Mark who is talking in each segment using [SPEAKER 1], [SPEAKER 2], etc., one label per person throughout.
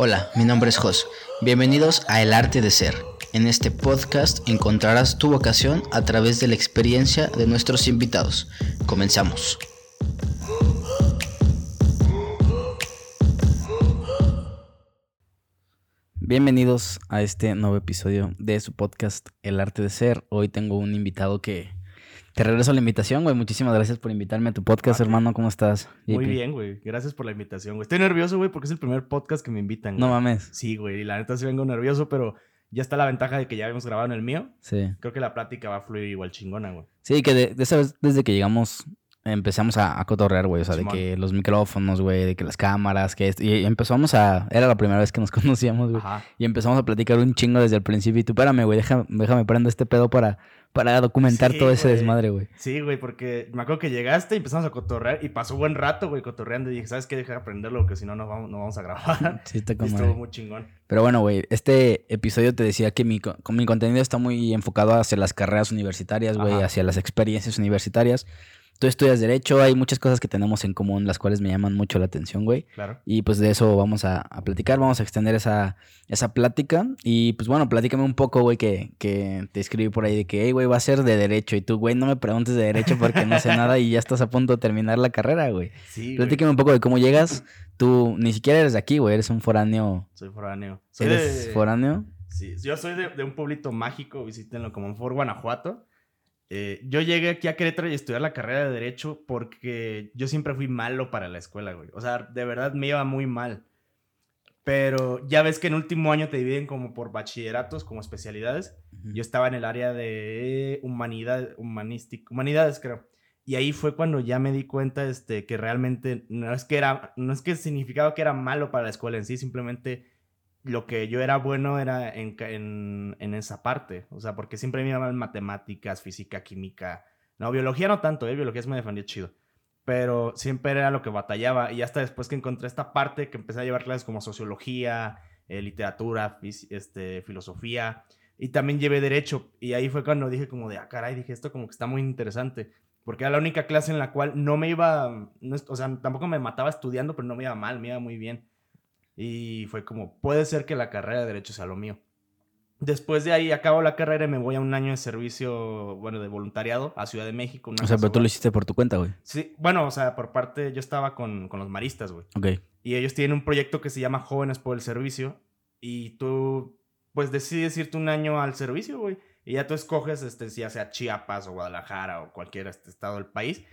[SPEAKER 1] Hola, mi nombre es Jos. Bienvenidos a El Arte de Ser. En este podcast encontrarás tu vocación a través de la experiencia de nuestros invitados. Comenzamos. Bienvenidos a este nuevo episodio de su podcast El Arte de Ser. Hoy tengo un invitado que te regreso la invitación, güey. Muchísimas gracias por invitarme a tu podcast,
[SPEAKER 2] Ah,
[SPEAKER 1] hermano. ¿Cómo estás?
[SPEAKER 2] Muy
[SPEAKER 1] JP?
[SPEAKER 2] bien, güey. Gracias por la invitación, güey. Estoy nervioso, güey, porque es el primer podcast que me invitan.
[SPEAKER 1] No mames.
[SPEAKER 2] Sí, güey. Y la neta sí vengo nervioso, pero ya está la ventaja de que ya habíamos grabado en el mío.
[SPEAKER 1] Sí.
[SPEAKER 2] Creo que la plática va a fluir igual chingona, güey.
[SPEAKER 1] Sí, que de, de esa vez, desde que llegamos, empezamos a, a cotorrear, güey. O sea,
[SPEAKER 2] Simón.
[SPEAKER 1] de que los micrófonos, güey, de que las cámaras, que esto. Y empezamos a. Era la primera vez que nos conocíamos, güey. Y empezamos a platicar un chingo desde el principio. Y tú, espérame, güey, déjame, déjame prendo este pedo para, para documentar
[SPEAKER 2] Sí,
[SPEAKER 1] todo ese
[SPEAKER 2] güey.
[SPEAKER 1] desmadre, güey.
[SPEAKER 2] Sí, güey, porque me acuerdo que llegaste y empezamos a cotorrear y pasó buen rato, güey, cotorreando. Y dije, ¿sabes qué? Deja de aprenderlo porque si no, no vamos, no vamos a grabar.
[SPEAKER 1] Sí, está como.
[SPEAKER 2] estuvo muy chingón.
[SPEAKER 1] Pero bueno, güey, este episodio te decía que mi, co- con mi contenido está muy enfocado hacia las carreras universitarias, güey, hacia las experiencias universitarias. Tú estudias Derecho, hay muchas cosas que tenemos en común, las cuales me llaman mucho la atención, güey.
[SPEAKER 2] Claro.
[SPEAKER 1] Y pues de eso vamos a, a platicar, vamos a extender esa, esa plática. Y pues bueno, platícame un poco, güey, que, que te escribí por ahí de que, hey, güey, va a ser de Derecho. Y tú, güey, no me preguntes de Derecho porque no sé nada y ya estás a punto de terminar la carrera, güey.
[SPEAKER 2] Sí, güey.
[SPEAKER 1] Platícame un poco de cómo llegas. Tú ni siquiera eres de aquí, güey, eres un foráneo.
[SPEAKER 2] Soy foráneo. Soy
[SPEAKER 1] ¿Eres
[SPEAKER 2] de...
[SPEAKER 1] foráneo?
[SPEAKER 2] Sí, yo soy de, de un pueblito mágico, visítenlo como en Fort Guanajuato. Eh, yo llegué aquí a Querétaro y estudiar la carrera de Derecho porque yo siempre fui malo para la escuela, güey. O sea, de verdad me iba muy mal. Pero ya ves que en último año te dividen como por bachilleratos, como especialidades. Yo estaba en el área de humanidad, humanística, humanidades, creo. Y ahí fue cuando ya me di cuenta este, que realmente no es que, era, no es que significaba que era malo para la escuela en sí, simplemente lo que yo era bueno era en, en, en esa parte. O sea, porque siempre me mal matemáticas, física, química. No, biología no tanto, ¿eh? Biología se me defendió chido. Pero siempre era lo que batallaba. Y hasta después que encontré esta parte, que empecé a llevar clases como sociología, eh, literatura, este, filosofía. Y también llevé derecho. Y ahí fue cuando dije como de, ah, caray, dije esto como que está muy interesante. Porque era la única clase en la cual no me iba, no o sea, tampoco me mataba estudiando, pero no me iba mal, me iba muy bien. Y fue como, puede ser que la carrera de derecho sea lo mío. Después de ahí acabo la carrera y me voy a un año de servicio, bueno, de voluntariado a Ciudad de México. una
[SPEAKER 1] O sea, pero tú lo hiciste por tu cuenta, güey.
[SPEAKER 2] Sí, bueno, o sea, por parte, yo estaba con, con los maristas, güey.
[SPEAKER 1] Ok.
[SPEAKER 2] Y ellos tienen un proyecto que se llama Jóvenes por el Servicio. Y tú, pues decides irte un año al servicio, güey. Y ya tú escoges, este, si ya sea Chiapas o Guadalajara o cualquier este, estado del país.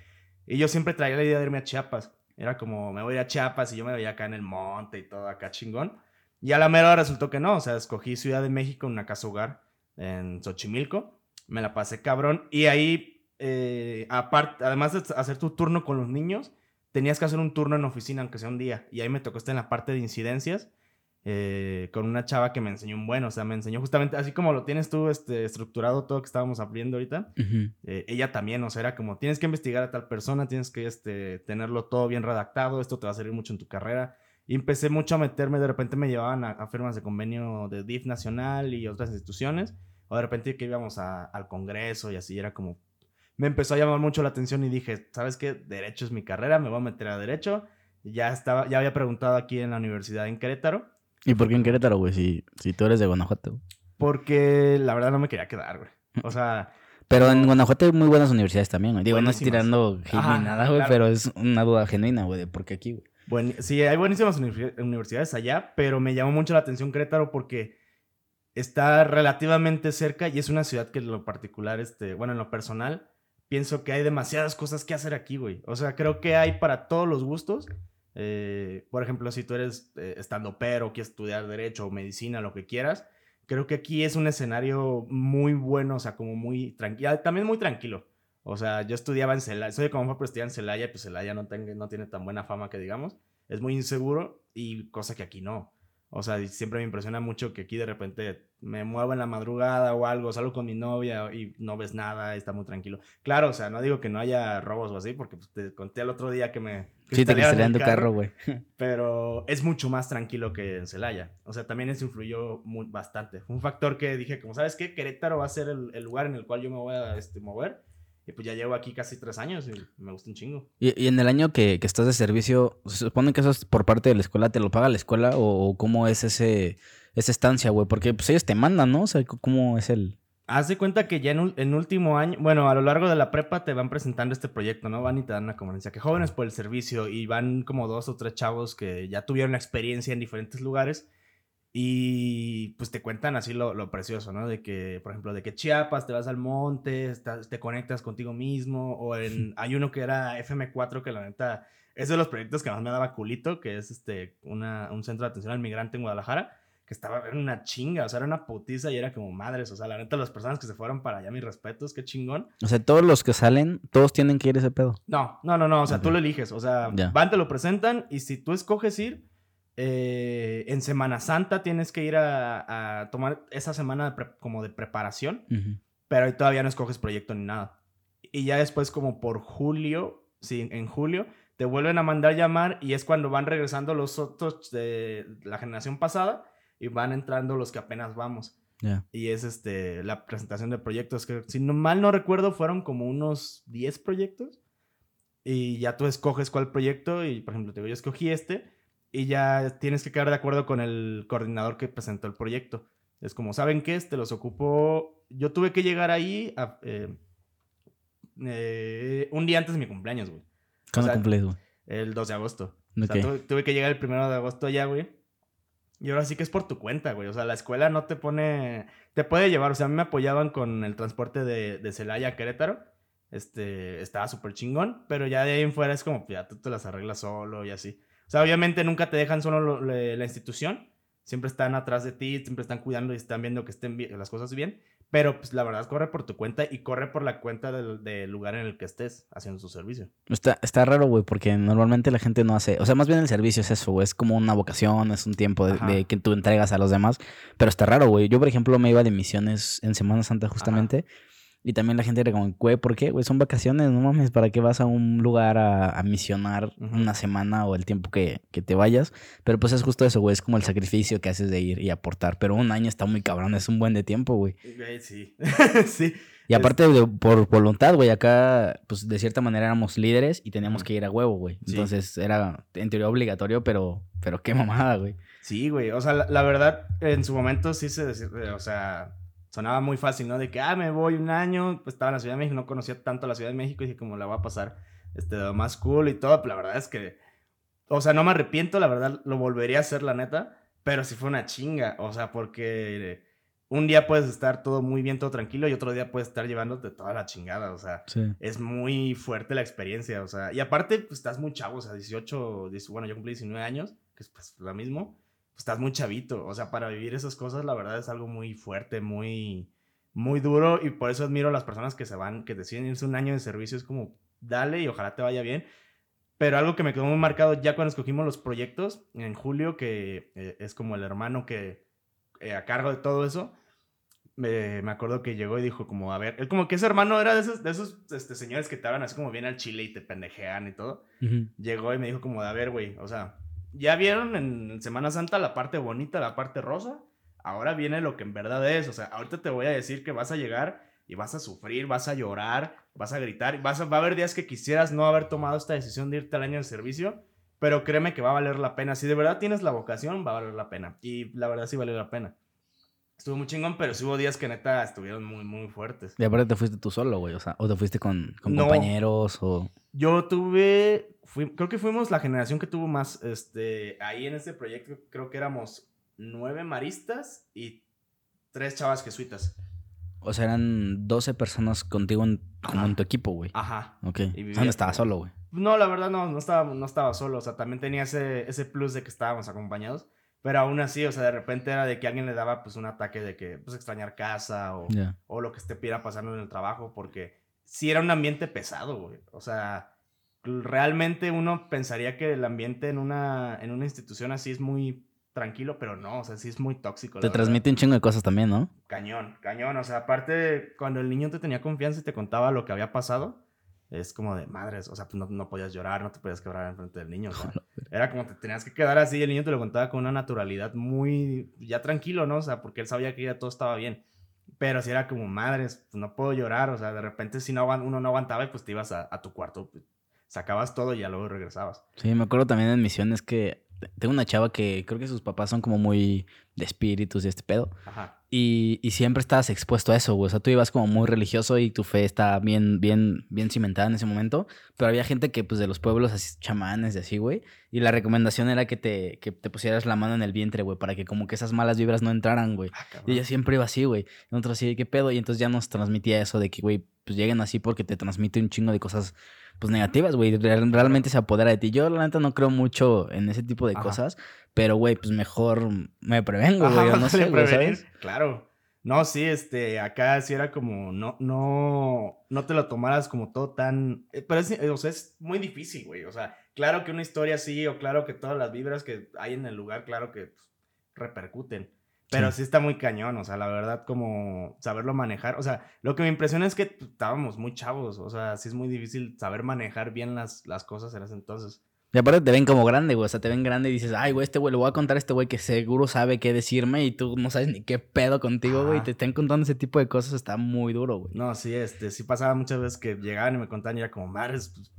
[SPEAKER 2] Y yo siempre traía la idea de irme a Chiapas. Era como, me voy a Chiapas y yo me veía acá en el monte y todo acá chingón. Y a la mera resultó que no. O sea, escogí Ciudad de México, una casa hogar en Xochimilco. Me la pasé cabrón. Y ahí, eh, aparte, además de hacer tu turno con los niños, tenías que hacer un turno en oficina, aunque sea un día. Y ahí me tocó estar en la parte de incidencias eh, con una chava que me enseñó un buen. O sea, me enseñó justamente, así como lo tienes tú este, estructurado todo que estábamos abriendo ahorita. Eh, ella también, o sea, era como, tienes que investigar a tal persona, tienes que este, tenerlo todo bien redactado, esto te va a servir mucho en tu carrera. Y empecé mucho a meterme, de repente me llevaban a, a firmas de convenio de DIF nacional y otras instituciones, o de repente que íbamos a- al Congreso y así, era como, me empezó a llamar mucho la atención y dije, ¿sabes qué? Derecho es mi carrera, me voy a meter a Derecho. Ya, estaba, ya había preguntado aquí en la universidad en Querétaro,
[SPEAKER 1] ¿Y por qué en Querétaro, güey? Si, si tú eres de Guanajuato. güey.
[SPEAKER 2] porque la verdad no me quería quedar, güey. O sea,
[SPEAKER 1] Pero en Guanajuato hay muy buenas universidades también, güey. Digo, no es tirando hate
[SPEAKER 2] Ajá,
[SPEAKER 1] ni nada, güey,
[SPEAKER 2] claro.
[SPEAKER 1] pero es una duda genuina, güey, de por qué aquí, güey.
[SPEAKER 2] Buen- sí, hay buenísimas universi- universidades allá, pero me llamó mucho la atención Querétaro porque está relativamente cerca y es una ciudad que en lo particular, este, bueno, en lo personal, pienso que hay demasiadas cosas que hacer aquí, güey. O sea, creo que hay para todos los gustos. Eh, por ejemplo, si tú eres eh, estando pero, quieres estudiar derecho o medicina, lo que quieras, creo que aquí es un escenario muy bueno, o sea, como muy tranquilo, también muy tranquilo. O sea, yo estudiaba en Celaya, soy de Comonfort, pero estudiaba en Celaya, pues Celaya no, tenga- no tiene tan buena fama que digamos. Es muy inseguro y cosa que aquí no. O sea, siempre me impresiona mucho que aquí de repente me muevo en la madrugada o algo, salgo con mi novia y no ves nada, está muy tranquilo. Claro, o sea, no digo que no haya robos o así, porque pues, te conté el otro día que me...
[SPEAKER 1] Sí, te cristalean tu carro, güey.
[SPEAKER 2] pero es mucho más tranquilo que en Celaya. O sea, también eso influyó muy, bastante. Fue un factor que dije, como sabes qué, Querétaro va a ser el, el lugar en el cual yo me voy a este, mover. Y pues ya llevo aquí casi tres años y me gusta un chingo.
[SPEAKER 1] ¿Y, y en el año que, que, estás de servicio, se supone que eso es por parte de la escuela? ¿Te lo paga la escuela o, cómo es ese, esa estancia, güey? Porque pues ellos te mandan, ¿no? O sea, ¿cómo es el...?
[SPEAKER 2] Haz de cuenta que ya en, en último año, bueno, a lo largo de la prepa te van presentando este proyecto, ¿no? Van y te dan una conferencia que jóvenes por el servicio y van como dos o tres chavos que ya tuvieron experiencia en diferentes lugares y pues te cuentan así lo, lo, precioso, ¿no? De que, por ejemplo, de que Chiapas te vas al monte, te conectas contigo mismo, o en, hay uno que era FM4 que la neta es de los proyectos que más me daba culito, que es este, una, un centro de atención al migrante en Guadalajara, que estaba en una chinga, o sea, era una putiza y era como madres, o sea, la neta las personas que se fueron para allá, mis respetos, qué chingón.
[SPEAKER 1] O sea, todos los que salen, todos tienen que ir ese pedo.
[SPEAKER 2] No, no, no, no, o sea, tú lo eliges, o sea, van, te lo presentan y si tú escoges ir eh, en Semana Santa tienes que ir a, tomar esa semana como de preparación, pero ahí todavía no escoges proyecto ni nada. Y ya después como por julio, sí, en julio, te vuelven a mandar llamar y es cuando van regresando los otros de la generación pasada y van entrando los que apenas vamos. Y es este la presentación de proyectos que si no, mal no recuerdo fueron como unos 10 proyectos y ya tú escoges cuál proyecto y por ejemplo te digo yo escogí este y ya tienes que quedar de acuerdo con el coordinador que presentó el proyecto. Es como, ¿saben qué? Este los ocupó. Yo tuve que llegar ahí eh, eh, un día antes de mi cumpleaños, güey.
[SPEAKER 1] ¿Cuándo cumples, güey?
[SPEAKER 2] El 2 de agosto. O sea, tuve, que llegar el 1 de agosto allá, güey. Y ahora sí que es por tu cuenta, güey. O sea, la escuela no te pone. Te puede llevar. O sea, a mí me apoyaban con el transporte de, de Celaya a Querétaro. Este, estaba súper chingón. Pero ya de ahí en fuera es como, ya tú te las arreglas solo y así. O sea, obviamente nunca te dejan solo la institución, siempre están atrás de ti, siempre están cuidando y están viendo que estén las cosas bien, pero pues la verdad corre por tu cuenta y corre por la cuenta del, lugar en el que estés haciendo su servicio.
[SPEAKER 1] Está, está raro, güey, porque normalmente la gente no hace, o sea, más bien el servicio es eso, güey, es como una vocación, es un tiempo de, que tú entregas a los demás, pero está raro, güey. Yo, por ejemplo, me iba de misiones en Semana Santa justamente. Y también la gente era como, güey, ¿por qué? Güey, son vacaciones, no mames, ¿para qué vas a un lugar a, misionar una semana o el tiempo que, te vayas? Pero pues es justo eso, güey, es como el sacrificio que haces de ir y aportar. Pero un año está muy cabrón, es un buen de tiempo, güey.
[SPEAKER 2] Sí, sí.
[SPEAKER 1] Y aparte, por voluntad, güey, acá, pues de cierta manera éramos líderes y teníamos que ir a huevo, güey. Entonces era en teoría obligatorio, pero, pero qué mamada, güey.
[SPEAKER 2] Sí, güey, o sea, la, la verdad, en su momento sí se, o sea sonaba muy fácil, ¿no? De que, ah, me voy un año, pues estaba en la Ciudad de México, no conocía tanto la Ciudad de México y dije, como la va a pasar, este, lo más cool y todo, pero la verdad es que, o sea, no me arrepiento, la verdad, lo volvería a hacer, la neta, pero sí fue una chinga, o sea, porque un día puedes estar todo muy bien, todo tranquilo, y otro día puedes estar llevándote toda la chingada, o sea, es muy fuerte la experiencia, o sea, y aparte, pues estás muy chavo, o sea, 18, bueno, yo cumplí 19 años, que es pues lo mismo, estás muy chavito. O sea, para vivir esas cosas, la verdad es algo muy fuerte, muy, muy duro. Y por eso admiro a las personas que se van, que deciden irse un año de servicio. Es como, dale y ojalá te vaya bien. Pero algo que me quedó muy marcado ya cuando escogimos los proyectos en julio, que eh, es como el hermano que eh, a cargo de todo eso, me, me, acuerdo que llegó y dijo como, a ver, él como que ese hermano era de esos, de esos este, señores que te hablan así como bien al chile y te pendejean y todo. Llegó y me dijo como, a ver, güey, o sea, ya vieron en Semana Santa la parte bonita, la parte rosa. Ahora viene lo que en verdad es. O sea, ahorita te voy a decir que vas a llegar y vas a sufrir, vas a llorar, vas a gritar. Vas a, va a haber días que quisieras no haber tomado esta decisión de irte al año de servicio. Pero créeme que va a valer la pena. Si de verdad tienes la vocación, va a valer la pena. Y la verdad sí vale la pena. Estuvo muy chingón, pero sí hubo días que neta estuvieron muy, muy fuertes.
[SPEAKER 1] Y aparte te fuiste tú solo, güey. O sea, o te fuiste con, compañeros o.
[SPEAKER 2] Yo tuve creo que fuimos la generación que tuvo más, este, ahí en este proyecto creo que éramos nueve maristas y tres chavas jesuitas.
[SPEAKER 1] O sea, eran 12 personas contigo en, como en tu equipo, güey.
[SPEAKER 2] Ajá.
[SPEAKER 1] Ok. Y o sea, no estaba solo, güey.
[SPEAKER 2] No, la verdad no, no estaba, no estaba solo. O sea, también tenía ese, ese plus de que estábamos acompañados. Pero aún así, o sea, de repente era de que alguien le daba pues un ataque de que, pues, extrañar casa o, o lo que esté pidiera pasando en el trabajo. Porque sí era un ambiente pesado, güey. O sea, realmente uno pensaría que el ambiente en una, en una institución así es muy tranquilo, pero no, o sea, sí es muy tóxico.
[SPEAKER 1] Te transmite un chingo de cosas también, ¿no?
[SPEAKER 2] Cañón, cañón. O sea, aparte, cuando el niño te tenía confianza y te contaba lo que había pasado, es como de madres, o sea, pues no, no podías llorar, no te podías quebrar en frente del niño. era como te tenías que quedar así y el niño te lo contaba con una naturalidad muy, ya tranquilo, ¿no? O sea, porque él sabía que ya todo estaba bien. Pero si era como, madres, pues no puedo llorar. O sea, de repente si no, uno no aguantaba y pues te ibas a, a tu cuarto, sacabas todo y ya luego regresabas.
[SPEAKER 1] Sí, me acuerdo también en misiones que tengo una chava que creo que sus papás son como muy de espíritus y este pedo.
[SPEAKER 2] Ajá.
[SPEAKER 1] Y, y siempre estabas expuesto a eso, güey. O sea, tú ibas como muy religioso y tu fe estaba bien, bien, bien cimentada en ese momento. Pero había gente que, pues, de los pueblos así, chamanes y así, güey. Y la recomendación era que te, que te pusieras la mano en el vientre, güey, para que como que esas malas vibras no entraran, güey.
[SPEAKER 2] Ah,
[SPEAKER 1] Y ella siempre iba así, güey. Nosotros así, ¿qué pedo? Y entonces ya nos transmitía eso de que, güey, pues lleguen así porque te transmite un chingo de cosas, pues negativas, güey. Real- realmente se apodera de ti. Yo, la neta, no creo mucho en ese tipo de
[SPEAKER 2] Ajá.
[SPEAKER 1] cosas. Pero, güey, pues mejor me prevengo, güey. No sé, güey. ¿sabes?
[SPEAKER 2] Claro. No, sí, este, acá sí era como, no, no, no te lo tomaras como todo tan, eh, pero es, eh, o sea, es muy difícil, güey, o sea, claro que una historia así, o claro que todas las vibras que hay en el lugar, claro que pues, repercuten, pero
[SPEAKER 1] Sí.
[SPEAKER 2] sí. está muy cañón, o sea, la verdad, como saberlo manejar, o sea, lo que me impresiona es que pues, estábamos muy chavos, o sea, sí es muy difícil saber manejar bien las, las cosas en ese entonces.
[SPEAKER 1] Y aparte te ven como grande, güey. O sea, te ven grande y dices, ay, güey, este güey, le voy a contar a este güey que seguro sabe qué decirme y tú no sabes ni qué pedo contigo, güey. Y te estén contando ese tipo de cosas, está muy duro, güey.
[SPEAKER 2] No, sí, este, sí pasaba muchas veces que llegaban y me contaban y era como, madres, pues,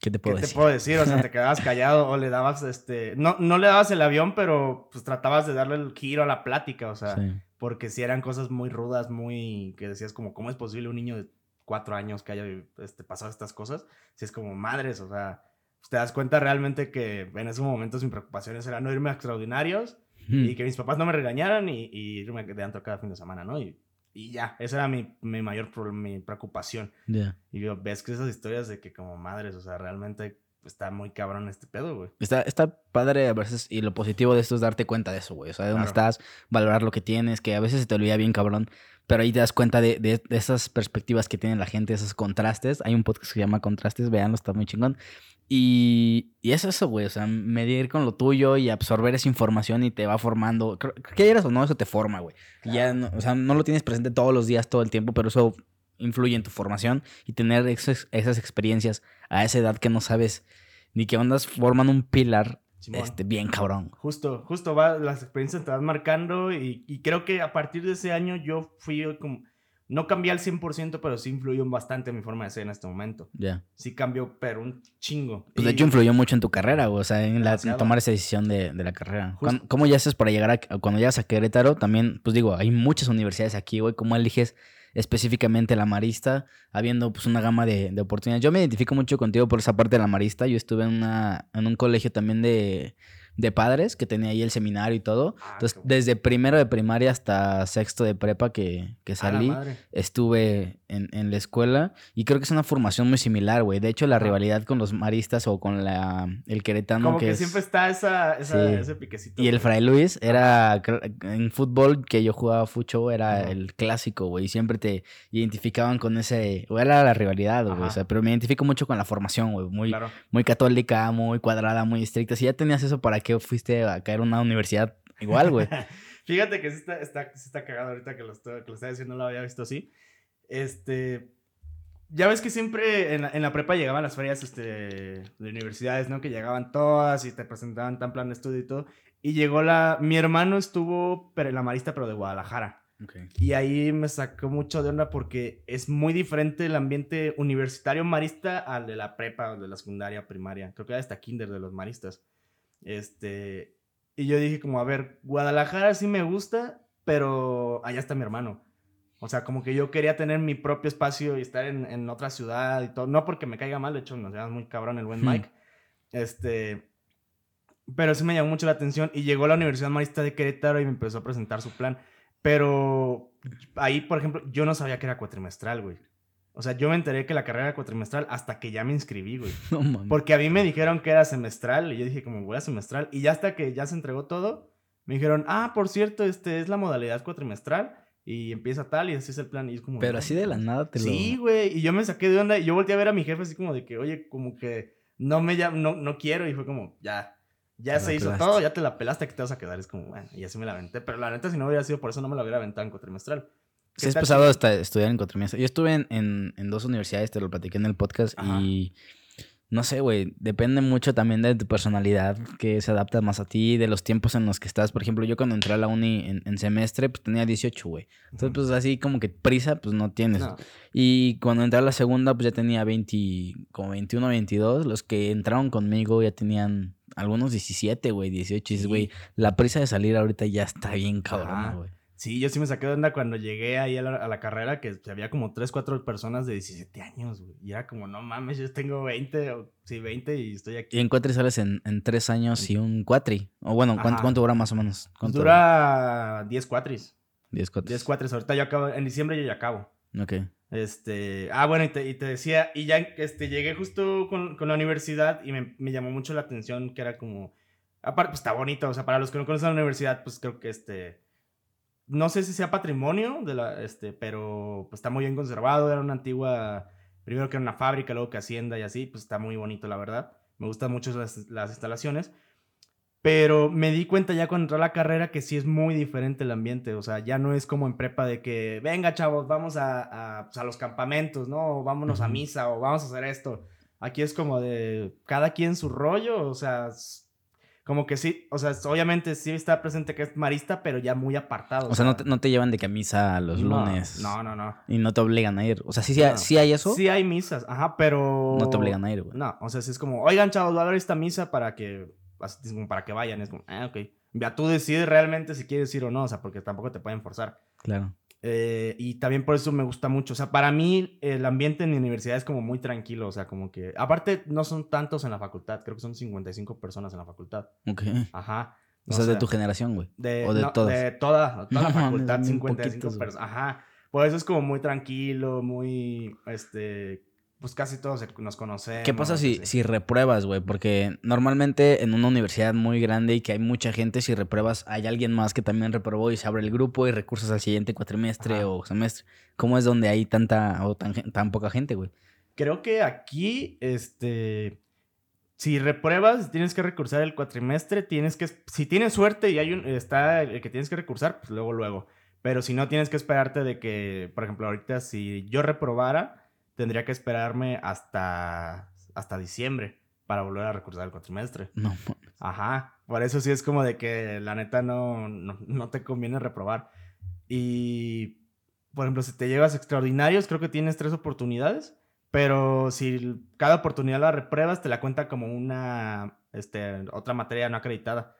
[SPEAKER 1] ¿Qué te
[SPEAKER 2] ¿Qué
[SPEAKER 1] puedo
[SPEAKER 2] te
[SPEAKER 1] decir?
[SPEAKER 2] puedo decir? O sea, te quedabas callado o le dabas, este, no, no le dabas el avión, pero pues tratabas de darle el giro a la plática, o sea,
[SPEAKER 1] Sí.
[SPEAKER 2] porque si eran cosas muy rudas, muy, que decías como, ¿cómo es posible un niño de cuatro años que haya este, pasado estas cosas? Si es como madres, o sea, pues, te das cuenta realmente que en ese momento mis preocupaciones eran no irme a extraordinarios y que mis papás no me regañaran y, y irme de antro cada fin de semana, ¿no? Y, y ya, esa era mi, mi mayor mi preocupación.
[SPEAKER 1] Ya.
[SPEAKER 2] Y yo, ves que esas historias de que como madres, o sea, realmente está muy cabrón este pedo, güey.
[SPEAKER 1] Está, está padre a veces, y lo positivo de esto es darte cuenta de eso, güey. O sea, de dónde
[SPEAKER 2] Claro.
[SPEAKER 1] estás, valorar lo que tienes, que a veces se te olvida bien, cabrón. Pero ahí te das cuenta de, de- de esas perspectivas que tiene la gente, esos contrastes. Hay un podcast que se llama Contrastes, véanlo, está muy chingón. Y, y es eso, güey. O sea, medir con lo tuyo y absorber esa información y te va formando. Creo- Que quieras o no, eso te forma, güey. Ya, no, o sea, no lo tienes presente todos los días, todo el tiempo, pero eso influye en tu formación y tener esas, esas experiencias a esa edad que no sabes ni qué ondas forman un pilar
[SPEAKER 2] Simón.
[SPEAKER 1] este, bien cabrón.
[SPEAKER 2] Justo, justo va, las experiencias te van marcando y, y creo que a partir de ese año yo fui como, no cambié al 100%, pero sí influyó bastante en mi forma de ser en este momento.
[SPEAKER 1] Ya.
[SPEAKER 2] Sí cambió, pero un chingo.
[SPEAKER 1] Pues de
[SPEAKER 2] Y-
[SPEAKER 1] hecho influyó mucho en tu carrera. O sea, en, la, en tomar esa decisión de, de la carrera.
[SPEAKER 2] Justo.
[SPEAKER 1] ¿Cuán- ¿Cómo ya haces para llegar a... Cuando llegas a Querétaro, también, pues digo, hay muchas universidades aquí, güey. ¿Cómo eliges específicamente la marista, habiendo pues una gama de, de oportunidades? Yo me identifico mucho contigo por esa parte de la marista. Yo estuve en, una, en un colegio también de, de padres que tenía ahí el seminario y todo.
[SPEAKER 2] Ah,
[SPEAKER 1] Entonces,
[SPEAKER 2] bueno.
[SPEAKER 1] desde primero de primaria hasta sexto de prepa que, que salí, estuve en, en la escuela y creo que es una formación muy similar, güey. De hecho, la
[SPEAKER 2] Ajá.
[SPEAKER 1] rivalidad con los maristas o con la, el queretano
[SPEAKER 2] Como
[SPEAKER 1] que,
[SPEAKER 2] que,
[SPEAKER 1] es-
[SPEAKER 2] siempre está esa, esa-
[SPEAKER 1] Sí.
[SPEAKER 2] ese piquecito.
[SPEAKER 1] Y el. Fray Luis era cr- en fútbol que yo jugaba fucho, era el clásico, güey. Siempre te identificaban con ese, o era la rivalidad, güey. O sea, pero me identifico mucho con la formación, güey. Muy,
[SPEAKER 2] Claro.
[SPEAKER 1] muy católica, muy cuadrada, muy estricta. Si ya tenías eso, ¿para qué fuiste a caer a una universidad igual, güey?
[SPEAKER 2] Fíjate que sí está, está, sí está cagado ahorita que lo, estoy, que lo estaba diciendo, no lo había visto así. Este. Ya ves que siempre en la, en la prepa llegaban las ferias este, de universidades, ¿no? Que llegaban todas y te presentaban tan plan de estudio y todo. Y llegó la. Mi hermano estuvo pero en la marista, pero de Guadalajara. Y ahí me sacó mucho de onda porque es muy diferente el ambiente universitario marista al de la prepa, o de la secundaria, primaria. Creo que era hasta kinder de los maristas. Este, y yo dije como, a ver, Guadalajara sí me gusta, pero allá está mi hermano. O sea, como que yo quería tener mi propio espacio y estar en, en otra ciudad y todo. No porque me caiga mal, de hecho nos llevamos muy cabrón el buen
[SPEAKER 1] Hmm.
[SPEAKER 2] Mike. Este, pero sí me llamó mucho la atención y llegó a la Universidad Marista de Querétaro y me empezó a presentar su plan. Pero ahí, por ejemplo, yo no sabía que era cuatrimestral, güey. O sea, yo me enteré que la carrera era cuatrimestral hasta que ya me inscribí, güey.
[SPEAKER 1] No mames.
[SPEAKER 2] Porque a mí me dijeron que era semestral y yo dije como voy a semestral y ya hasta que ya se entregó todo, me dijeron, ah, por cierto, este es la modalidad cuatrimestral y empieza tal y así es el plan y es como...
[SPEAKER 1] Pero
[SPEAKER 2] "No
[SPEAKER 1] así de la
[SPEAKER 2] mames".
[SPEAKER 1] nada te lo...
[SPEAKER 2] Sí, güey, y yo me saqué de onda y yo volteé a ver a mi jefe así como de que, oye, como que no me llam- no, no quiero y fue como, ya, ya
[SPEAKER 1] Te
[SPEAKER 2] se hizo
[SPEAKER 1] pelaste.
[SPEAKER 2] todo, ya te la pelaste, que te vas a quedar? Es como, bueno, y así me la aventé, pero la neta si no hubiera sido por eso no me la hubiera aventado en cuatrimestral.
[SPEAKER 1] Sí,
[SPEAKER 2] ¿Qué
[SPEAKER 1] es pesado hasta estudiar en cuatrimestre. Yo estuve en, en, en dos universidades, te lo platiqué en el podcast,
[SPEAKER 2] Ajá.
[SPEAKER 1] y No sé, güey, depende mucho también de tu personalidad, que se adapta más a ti, de los tiempos en los que estás. Por ejemplo, yo cuando entré a la uni en, semestre, pues tenía 18, güey. Entonces, pues así como que prisa, pues no tienes. Y cuando entré a la segunda, pues ya tenía 20, como 21, 22. Los que entraron conmigo ya tenían algunos 17, güey, 18. Y güey, la prisa de salir ahorita ya está bien cabrón, güey.
[SPEAKER 2] Sí, yo sí me saqué de onda cuando llegué ahí a la, carrera, que había como 3, 4 personas de 17 años, güey. Y era como, no mames, yo tengo 20, o, sí, 20 y estoy aquí.
[SPEAKER 1] ¿Y en cuatri sales en, en 3 años y un cuatri? O bueno, ¿cuánto, dura más o menos?
[SPEAKER 2] Pues dura 10 cuatris.
[SPEAKER 1] 10 cuatris.
[SPEAKER 2] 10 cuatris. Ahorita yo acabo, en diciembre yo ya acabo.
[SPEAKER 1] Ok.
[SPEAKER 2] Este, ah, bueno, y te, y te decía, y ya este, llegué justo con, con la universidad y me, me, llamó mucho la atención que era como, aparte, pues está bonito, o sea, para los que no conocen la universidad, pues creo que este no sé si sea patrimonio, de la, este, pero pues, está muy bien conservado. Era una antigua, primero que era una fábrica, luego que hacienda y así, pues está muy bonito, la verdad. Me gustan mucho las, las instalaciones. Pero me di cuenta ya cuando entré a la carrera que sí es muy diferente el ambiente. O sea, ya no es como en prepa de que, venga chavos, vamos a, a, pues, a los campamentos, ¿no? O vámonos a misa o vamos a hacer esto. Aquí es como de cada quien su rollo. O sea, como que sí, o sea, obviamente sí está presente que es marista, pero ya muy apartado.
[SPEAKER 1] O, sea, no, te, no te, llevan de camisa los lunes.
[SPEAKER 2] No, no, no.
[SPEAKER 1] Y no te obligan a ir. O sea, sí, sí, hay eso.
[SPEAKER 2] Sí hay misas, ajá, pero...
[SPEAKER 1] No te obligan a ir, güey.
[SPEAKER 2] No, o sea, sí es como, oigan, chavos, va a haber esta misa para que, para que vayan. Es como, ah, ok. Ya tú decides realmente si quieres ir o no, o sea, porque tampoco te pueden forzar.
[SPEAKER 1] Claro.
[SPEAKER 2] Eh, y también por eso me gusta mucho. O sea, para mí el ambiente en mi universidad es como muy tranquilo. O sea, como que... Aparte, no son tantos en la facultad. Creo que son 55 personas en la facultad.
[SPEAKER 1] Ok.
[SPEAKER 2] Ajá.
[SPEAKER 1] o sea, de tu generación, güey.
[SPEAKER 2] De, o de todas. De toda, toda la facultad, 55 personas. Ajá. Por eso es como muy tranquilo, muy, este, pues casi todos nos conocemos.
[SPEAKER 1] ¿Qué pasa si, si repruebas, güey? Porque normalmente en una universidad muy grande y que hay mucha gente, si repruebas, hay alguien más que también reprobó y se abre el grupo y recursos al siguiente cuatrimestre o semestre. ¿Cómo es donde hay tanta o tan, tan poca gente, güey?
[SPEAKER 2] Creo que aquí, este, si repruebas, tienes que recursar el cuatrimestre, tienes que, si tienes suerte y hay un, está el que tienes que recursar, pues luego, luego. Pero si no, tienes que esperarte de que, por ejemplo, ahorita si yo reprobara tendría que esperarme hasta, hasta diciembre para volver a recursar el cuatrimestre.
[SPEAKER 1] No.
[SPEAKER 2] Ajá. Por eso sí es como de que la neta no, no, te conviene reprobar. Y, por ejemplo, si te llevas extraordinarios, creo que tienes tres oportunidades. Pero si cada oportunidad la repruebas, te la cuenta como una, este, otra materia no acreditada.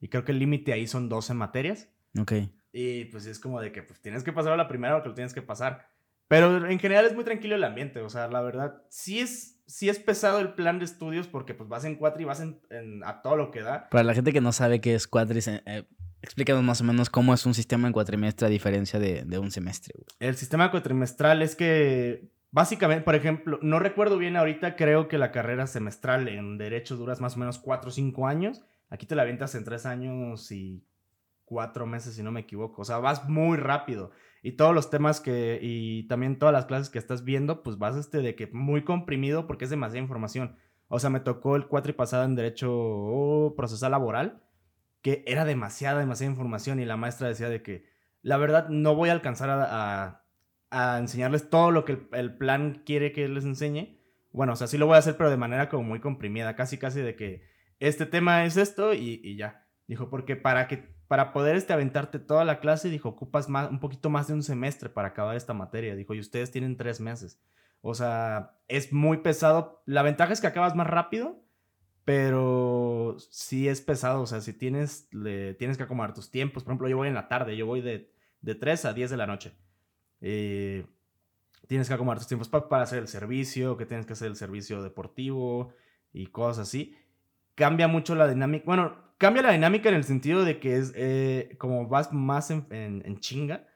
[SPEAKER 2] Y creo que el límite ahí son 12 materias.
[SPEAKER 1] Ok.
[SPEAKER 2] Y pues es como de que pues, tienes que pasar a la primera o que lo tienes que pasar. Pero en general es muy tranquilo el ambiente, o sea, la verdad, sí es, sí es pesado el plan de estudios porque pues vas en cuatri y vas en, a todo lo que da.
[SPEAKER 1] Para la gente que no sabe qué es cuatri, eh, explícanos más o menos cómo es un sistema en cuatrimestre a diferencia de, de un semestre.
[SPEAKER 2] El sistema cuatrimestral es que Básicamente, por ejemplo, no recuerdo bien ahorita, creo que la carrera semestral en Derecho duras más o menos 4 o 5 años. Aquí te la avientas en 3 años y 4 meses, si no me equivoco. O sea, vas muy rápido y todos los temas que, y también todas las clases que estás viendo, pues vas este de que muy comprimido porque es demasiada información. O sea, me tocó el cuatri pasado en Derecho Procesal Laboral, que era demasiada, demasiada información y la maestra decía de que, la verdad, no voy a alcanzar a, a, enseñarles todo lo que el, plan quiere que les enseñe. Bueno, o sea, sí lo voy a hacer, pero de manera como muy comprimida, casi, casi de que este tema es esto y, y ya. Dijo, porque para que para poder este, aventarte toda la clase, dijo, ocupas más, un poquito más de un semestre para acabar esta materia. Dijo, y ustedes tienen tres meses. O sea, es muy pesado. La ventaja es que acabas más rápido, pero sí es pesado. O sea, si tienes, le, tienes que acomodar tus tiempos. Por ejemplo, yo voy en la tarde, yo voy de, de 3 a 10 de la noche. Eh, tienes que acomodar tus tiempos para, para hacer el servicio, que tienes que hacer el servicio deportivo y cosas así. Cambia mucho la dinámica. Bueno, cambia la dinámica en el sentido de que es eh, como vas más en, en, chinga,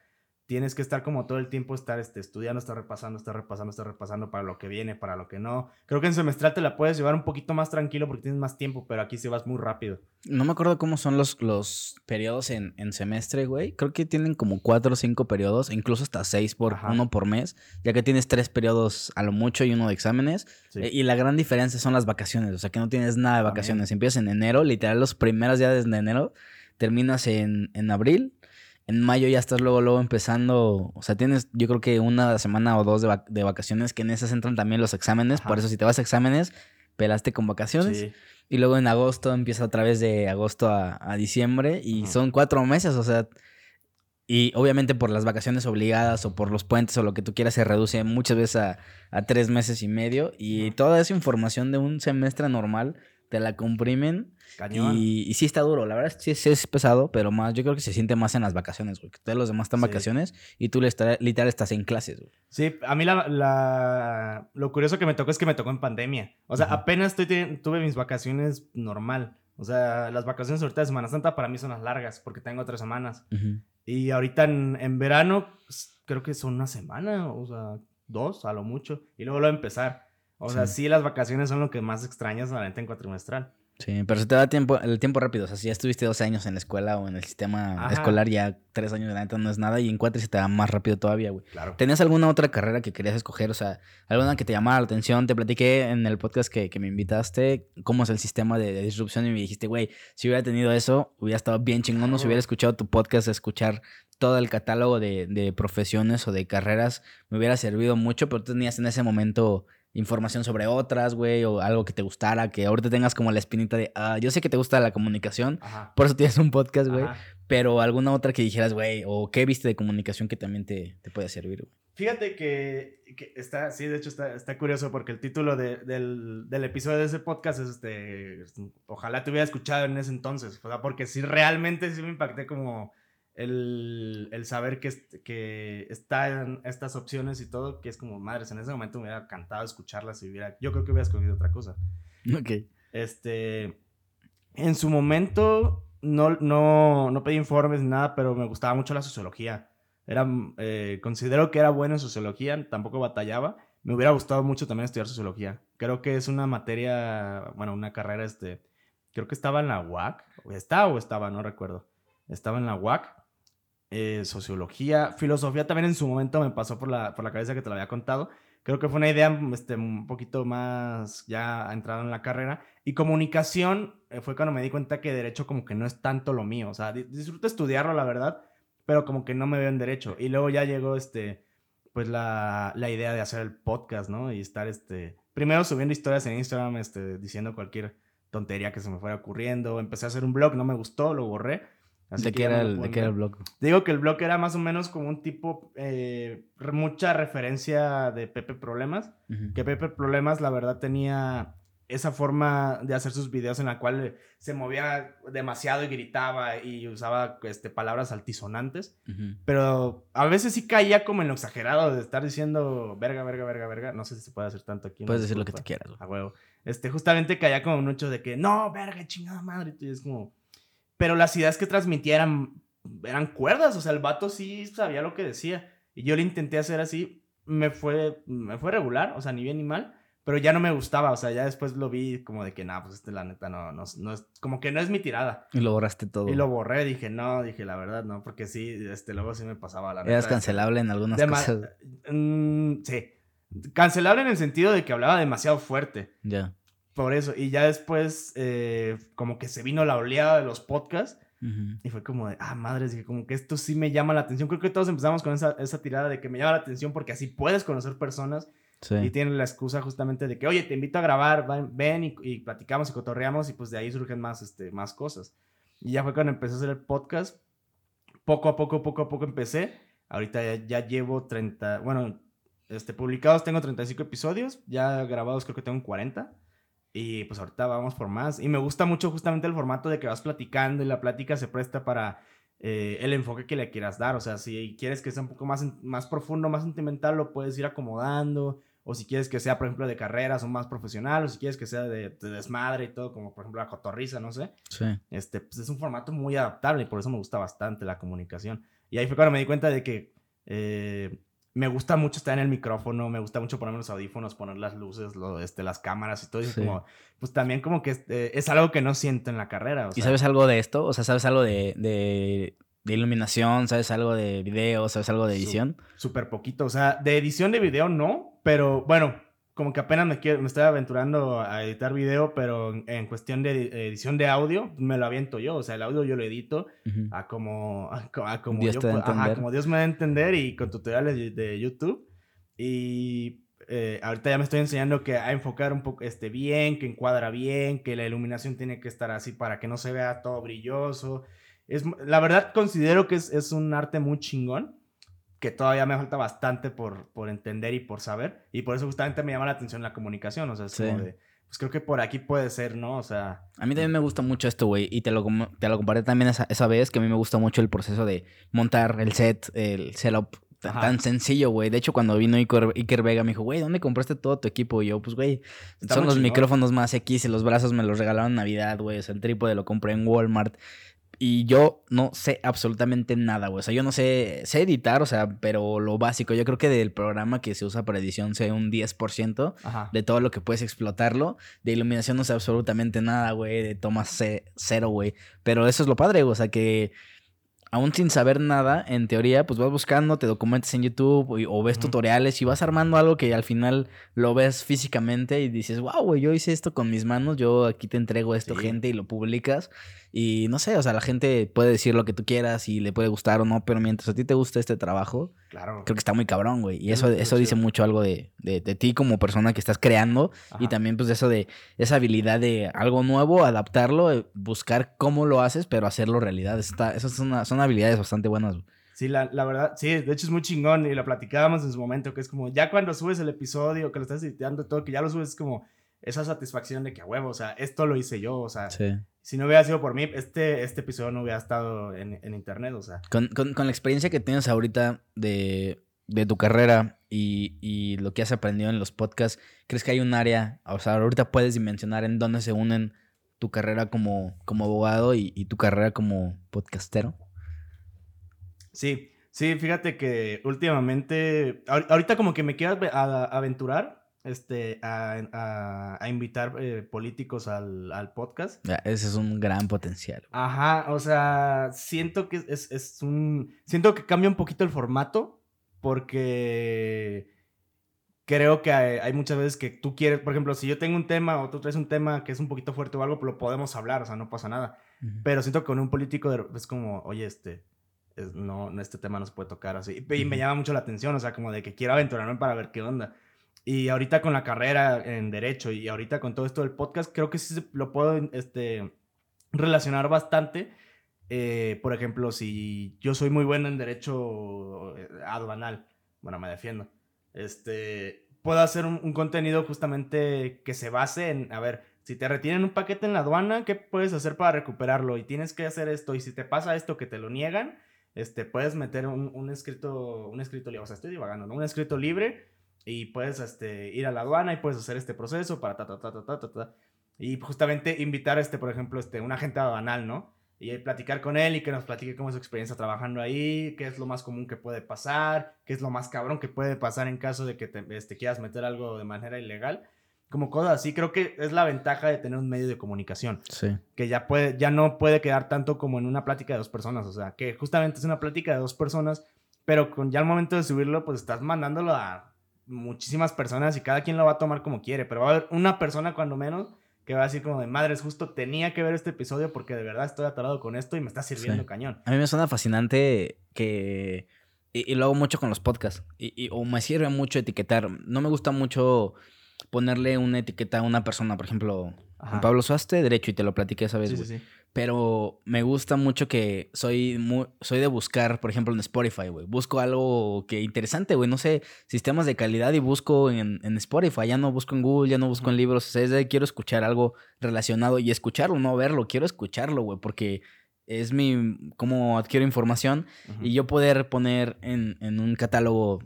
[SPEAKER 2] tienes que estar como todo el tiempo, estar este, estudiando, estar repasando, estar repasando, estar repasando para lo que viene, para lo que no. Creo que en semestral te la puedes llevar un poquito más tranquilo porque tienes más tiempo, pero aquí se vas muy rápido.
[SPEAKER 1] No me acuerdo cómo son los, los periodos en, en semestre, güey. Creo que tienen como cuatro o cinco periodos, incluso hasta seis por uno por mes, ya que tienes tres periodos a lo mucho y uno de exámenes. Eh, y la gran diferencia son las vacaciones, o sea que no tienes nada de vacaciones. Empiezas en enero, literal los primeros días de enero, terminas en, en abril en mayo ya estás luego, luego empezando, o sea, tienes yo creo que una semana o dos de, vacaciones que en esas entran también los exámenes, por eso si te vas a exámenes, pelaste con vacaciones. Y luego en agosto empieza otra vez de agosto a, diciembre y son cuatro meses, o sea, y obviamente por las vacaciones obligadas o por los puentes o lo que tú quieras se reduce muchas veces a, a tres meses y medio y toda esa información de un semestre normal te la comprimen. Y, y, sí está duro, la verdad sí, sí, es pesado, pero más, yo creo que se siente más en las vacaciones, güey. Todos los demás están en vacaciones y tú literal estás en clases, güey.
[SPEAKER 2] Sí, a mí la, la, lo curioso que me tocó es que me tocó en pandemia. O sea, apenas estoy, tuve mis vacaciones normal. O sea, las vacaciones ahorita de Semana Santa para mí son las largas porque tengo tres semanas. Y ahorita en, en verano pues, creo que son una semana, o sea, dos a lo mucho. Y luego lo a empezar. O sea, sí. las vacaciones son lo que más extrañas la en cuatrimestral.
[SPEAKER 1] Sí, pero se te da tiempo, el tiempo rápido. O sea, si ya estuviste dos años en la escuela o en el sistema escolar, ya tres años de la neta no es nada. Y en cuatro se te da más rápido todavía, güey. Claro. ¿Tenías alguna otra carrera que querías escoger? O sea, alguna que te llamara la atención. Te platiqué en el podcast que, que me invitaste cómo es el sistema de, disrupción y me dijiste, güey, si hubiera tenido eso, hubiera estado bien chingón. No, si hubiera escuchado tu podcast, escuchar todo el catálogo de, de profesiones o de carreras, me hubiera servido mucho, pero tú tenías en ese momento información sobre otras, güey, o algo que te gustara, que ahorita tengas como la espinita de, ah, yo sé que te gusta la comunicación, por eso tienes un podcast, güey, pero alguna otra que dijeras, güey, o qué viste de comunicación que también te, te puede servir, güey.
[SPEAKER 2] Fíjate que, que, está, sí, de hecho está, está curioso porque el título de, del, del, episodio de ese podcast es este, ojalá te hubiera escuchado en ese entonces, o sea, porque sí, realmente sí me impacté como el, el saber que, que están estas opciones y todo, que es como, madres, en ese momento me hubiera cantado escucharlas y hubiera, yo creo que hubiera escogido otra cosa.
[SPEAKER 1] Ok.
[SPEAKER 2] Este, en su momento no, no, no pedí informes ni nada, pero me gustaba mucho la sociología. Era, eh, considero que era bueno en sociología, tampoco batallaba. Me hubiera gustado mucho también estudiar sociología. Creo que es una materia, bueno, una carrera, este, creo que estaba en la UAC, o está o estaba, no recuerdo. Estaba en la UAC eh, sociología, filosofía también en su momento me pasó por la, por la cabeza que te lo había contado. Creo que fue una idea este, un poquito más ya entrada en la carrera. Y comunicación eh, fue cuando me di cuenta que derecho como que no es tanto lo mío. O sea, disfruto estudiarlo, la verdad, pero como que no me veo en derecho. Y luego ya llegó este, pues la, la idea de hacer el podcast, ¿no? Y estar este, primero subiendo historias en Instagram, este, diciendo cualquier tontería que se me fuera ocurriendo. Empecé a hacer un blog, no me gustó, lo borré
[SPEAKER 1] ¿De, qué era el, ¿De blog?
[SPEAKER 2] Digo que el blog era más o menos como un tipo, eh, mucha referencia de Pepe Problemas. Que Pepe Problemas, la verdad, tenía esa forma de hacer sus videos en la cual se movía demasiado y gritaba y usaba este, palabras altisonantes. Pero a veces sí caía como en lo exagerado de estar diciendo verga, verga, verga, verga. No sé si se puede hacer tanto aquí.
[SPEAKER 1] Puedes decir lo que te quieras.
[SPEAKER 2] A huevo. Este, justamente caía como mucho de que no, verga, chingada madre. Y es como pero las ideas que transmitía eran, eran cuerdas, o sea, el vato sí sabía lo que decía. Y yo lo intenté hacer así, me fue, me fue regular, o sea, ni bien ni mal, pero ya no me gustaba, o sea, ya después lo vi como de que, nada, pues este la neta no, no, no, es, como que no es mi tirada.
[SPEAKER 1] Y lo borraste todo.
[SPEAKER 2] Y lo borré, dije, no, dije, la verdad, no, porque sí, este, luego sí me pasaba la
[SPEAKER 1] neta. Eras cancelable en algunas cosas.
[SPEAKER 2] Mm, sí, cancelable en el sentido de que hablaba demasiado fuerte.
[SPEAKER 1] Ya.
[SPEAKER 2] Por eso. Y ya después, eh, como que se vino la oleada de los podcasts. Y fue como de, ah, madres, dije, como que esto sí me llama la atención. Creo que todos empezamos con esa, esa tirada de que me llama la atención porque así puedes conocer personas. Y tienen la excusa justamente de que, oye, te invito a grabar, ven y, platicamos y cotorreamos y pues de ahí surgen más, este, más cosas. Y ya fue cuando empecé a hacer el podcast. Poco a poco, poco a poco empecé. Ahorita ya, ya llevo 30, bueno, este, publicados tengo 35 episodios, ya grabados creo que tengo 40. Y pues ahorita vamos por más. Y me gusta mucho justamente el formato de que vas platicando y la plática se presta para eh, el enfoque que le quieras dar. O sea, si quieres que sea un poco más, más profundo, más sentimental, lo puedes ir acomodando. O si quieres que sea, por ejemplo, de carreras o más profesional. O si quieres que sea de, desmadre y todo, como por ejemplo la cotorriza, no sé.
[SPEAKER 1] Sí.
[SPEAKER 2] Este, pues es un formato muy adaptable y por eso me gusta bastante la comunicación. Y ahí fue cuando me di cuenta de que eh, me gusta mucho estar en el micrófono, me gusta mucho ponerme los audífonos, poner las luces, lo, este, las cámaras y todo. Y como, pues también como que eh, es algo que no siento en la carrera.
[SPEAKER 1] ¿Y sabes algo de esto? O sea, ¿sabes algo de, de, de iluminación? ¿Sabes algo de video? ¿Sabes algo de edición?
[SPEAKER 2] Súper poquito. O sea, de edición de video no, pero bueno, como que apenas me, quiero, me estoy aventurando a editar video, pero en, cuestión de edición de audio, me lo aviento yo. O sea, el audio yo lo edito a como, a, como, Dios como Dios me da a entender y con tutoriales de YouTube. Y eh, ahorita ya me estoy enseñando que a enfocar un poco este, bien, que encuadra bien, que la iluminación tiene que estar así para que no se vea todo brilloso. Es, la verdad considero que es, es un arte muy chingón, que todavía me falta bastante por, por entender y por saber. Y por eso justamente me llama la atención la comunicación, o sea, es como de pues creo que por aquí puede ser, ¿no? O sea...
[SPEAKER 1] A mí también me gusta mucho esto, güey. Y te lo, te lo comparé también esa, esa, vez, que a mí me gusta mucho el proceso de montar el set, el setup. Tan, sencillo, güey. De hecho, cuando vino Iker, Vega, me dijo, güey, ¿dónde compraste todo tu equipo? Y yo, pues, güey, son los micrófonos más X y los brazos me los regalaron en Navidad, güey. O sea, el trípode lo compré en Walmart. Y yo no sé absolutamente nada, güey. O sea, yo no sé, sé editar, o sea, pero lo básico. Yo creo que del programa que se usa para edición sé un 10% de todo lo que puedes explotarlo. De iluminación no sé absolutamente nada, güey. De tomas cero, güey. Pero eso es lo padre, güey. O sea, que aún sin saber nada, en teoría, pues vas buscando, te documentas en YouTube o, ves tutoriales y vas armando algo que al final lo ves físicamente y dices, wow, güey, yo hice esto con mis manos, yo aquí te entrego esto, gente, y lo publicas. Y no sé, o sea, la gente puede decir lo que tú quieras y le puede gustar o no, pero mientras a ti te gusta este trabajo, claro. creo que está muy cabrón, güey. Y eso, eso dice mucho algo de, de, ti como persona que estás creando y también pues eso de esa habilidad de algo nuevo, adaptarlo, eh, buscar cómo lo haces, pero hacerlo realidad. Está, esas son, son habilidades bastante buenas.
[SPEAKER 2] Sí, la, la, verdad, sí, de hecho es muy chingón y lo platicábamos en su momento, que es como ya cuando subes el episodio, que lo estás editando todo, que ya lo subes, es como esa satisfacción de que a huevo, o sea, esto lo hice yo, o sea, sí si no hubiera sido por mí, este, este episodio no hubiera estado en, en internet, o sea.
[SPEAKER 1] Con, con, con, la experiencia que tienes ahorita de, de tu carrera y, y, lo que has aprendido en los podcasts, ¿crees que hay un área, o sea, ahorita puedes dimensionar en dónde se unen tu carrera como, como abogado y, y tu carrera como podcastero?
[SPEAKER 2] Sí, sí, fíjate que últimamente, ahorita como que me quiero aventurar este, a, invitar eh, políticos al, podcast.
[SPEAKER 1] ese es un gran potencial.
[SPEAKER 2] Ajá, o sea, siento que es, un... Siento que cambia un poquito el formato porque creo que hay, muchas veces que tú quieres, por ejemplo, si yo tengo un tema o tú traes un tema que es un poquito fuerte o algo, lo podemos hablar, o sea, no pasa nada. Pero siento que con un político es como, oye, este, no, este tema no se puede tocar así. Y, me llama mucho la atención, o sea, como de que quiero aventurarme para ver qué onda. Y ahorita con la carrera en Derecho y ahorita con todo esto del podcast, creo que sí lo puedo este, relacionar bastante. Eh, por ejemplo, si yo soy muy bueno en Derecho eh, aduanal, bueno, me defiendo. Este, puedo hacer un, contenido justamente que se base en, a ver, si te retienen un paquete en la aduana, ¿qué puedes hacer para recuperarlo? Y tienes que hacer esto. Y si te pasa esto que te lo niegan, este, puedes meter un, un escrito, un escrito libre. O sea, estoy divagando, ¿no? Un escrito libre y puedes este, ir a la aduana y puedes hacer este proceso para ta, ta, ta, ta, ta, ta, Y justamente invitar, este, por ejemplo, este, un agente aduanal, ¿no? Y platicar con él y que nos platique cómo es su experiencia trabajando ahí, qué es lo más común que puede pasar, qué es lo más cabrón que puede pasar en caso de que te este, quieras meter algo de manera ilegal. Como cosas así, creo que es la ventaja de tener un medio de comunicación. Sí. Que ya, puede, ya no puede quedar tanto como en una plática de dos personas. O sea, que justamente es una plática de dos personas, pero con ya al momento de subirlo, pues estás mandándolo a muchísimas personas y cada quien lo va a tomar como quiere, pero va a haber una persona cuando menos que va a decir como de madres, justo tenía que ver este episodio porque de verdad estoy atorado con esto y me está sirviendo cañón.
[SPEAKER 1] A mí me suena fascinante que... Y, lo hago mucho con los podcasts. Y, o me sirve mucho etiquetar. No me gusta mucho ponerle una etiqueta a una persona. Por ejemplo, Juan Pablo Suaste, derecho, y te lo platiqué esa vez, sí, sí, sí. Pero me gusta mucho que soy, muy, soy de buscar, por ejemplo, en Spotify, güey. Busco algo que interesante, güey. No sé, sistemas de calidad y busco en, en, Spotify. Ya no busco en Google, ya no busco en libros. O sea, es de, quiero escuchar algo relacionado y escucharlo, no verlo. Quiero escucharlo, güey, porque es mi, cómo adquiero información y yo poder poner en, en un catálogo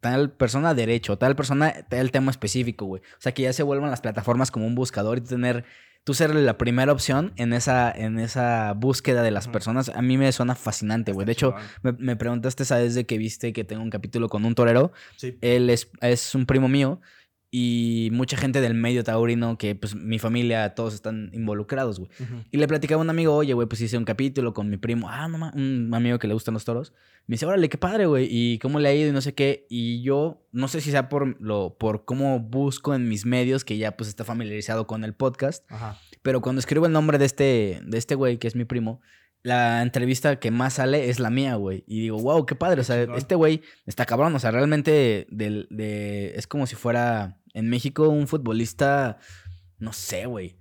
[SPEAKER 1] tal persona derecho, tal persona, tal tema específico, güey. O sea, que ya se vuelvan las plataformas como un buscador y tener tú ser la primera opción en esa, en esa búsqueda de las personas, a mí me suena fascinante, güey. De hecho, me, me, preguntaste, ¿sabes de que viste que tengo un capítulo con un torero? Sí. Él es, es un primo mío y mucha gente del medio taurino que pues mi familia todos están involucrados, güey. Y le platicaba a un amigo, "Oye, güey, pues hice un capítulo con mi primo, ah, no un amigo que le gustan los toros." Me dice, "Órale, qué padre, güey, y cómo le ha ido y no sé qué." Y yo no sé si sea por lo por cómo busco en mis medios que ya pues está familiarizado con el podcast. Ajá. Pero cuando escribo el nombre de este de este güey que es mi primo, la entrevista que más sale es la mía, güey. Y digo, wow, qué padre. O sea,
[SPEAKER 2] chingón.
[SPEAKER 1] este güey está cabrón. O sea, realmente del, de, es como si fuera en México un futbolista, no sé, güey.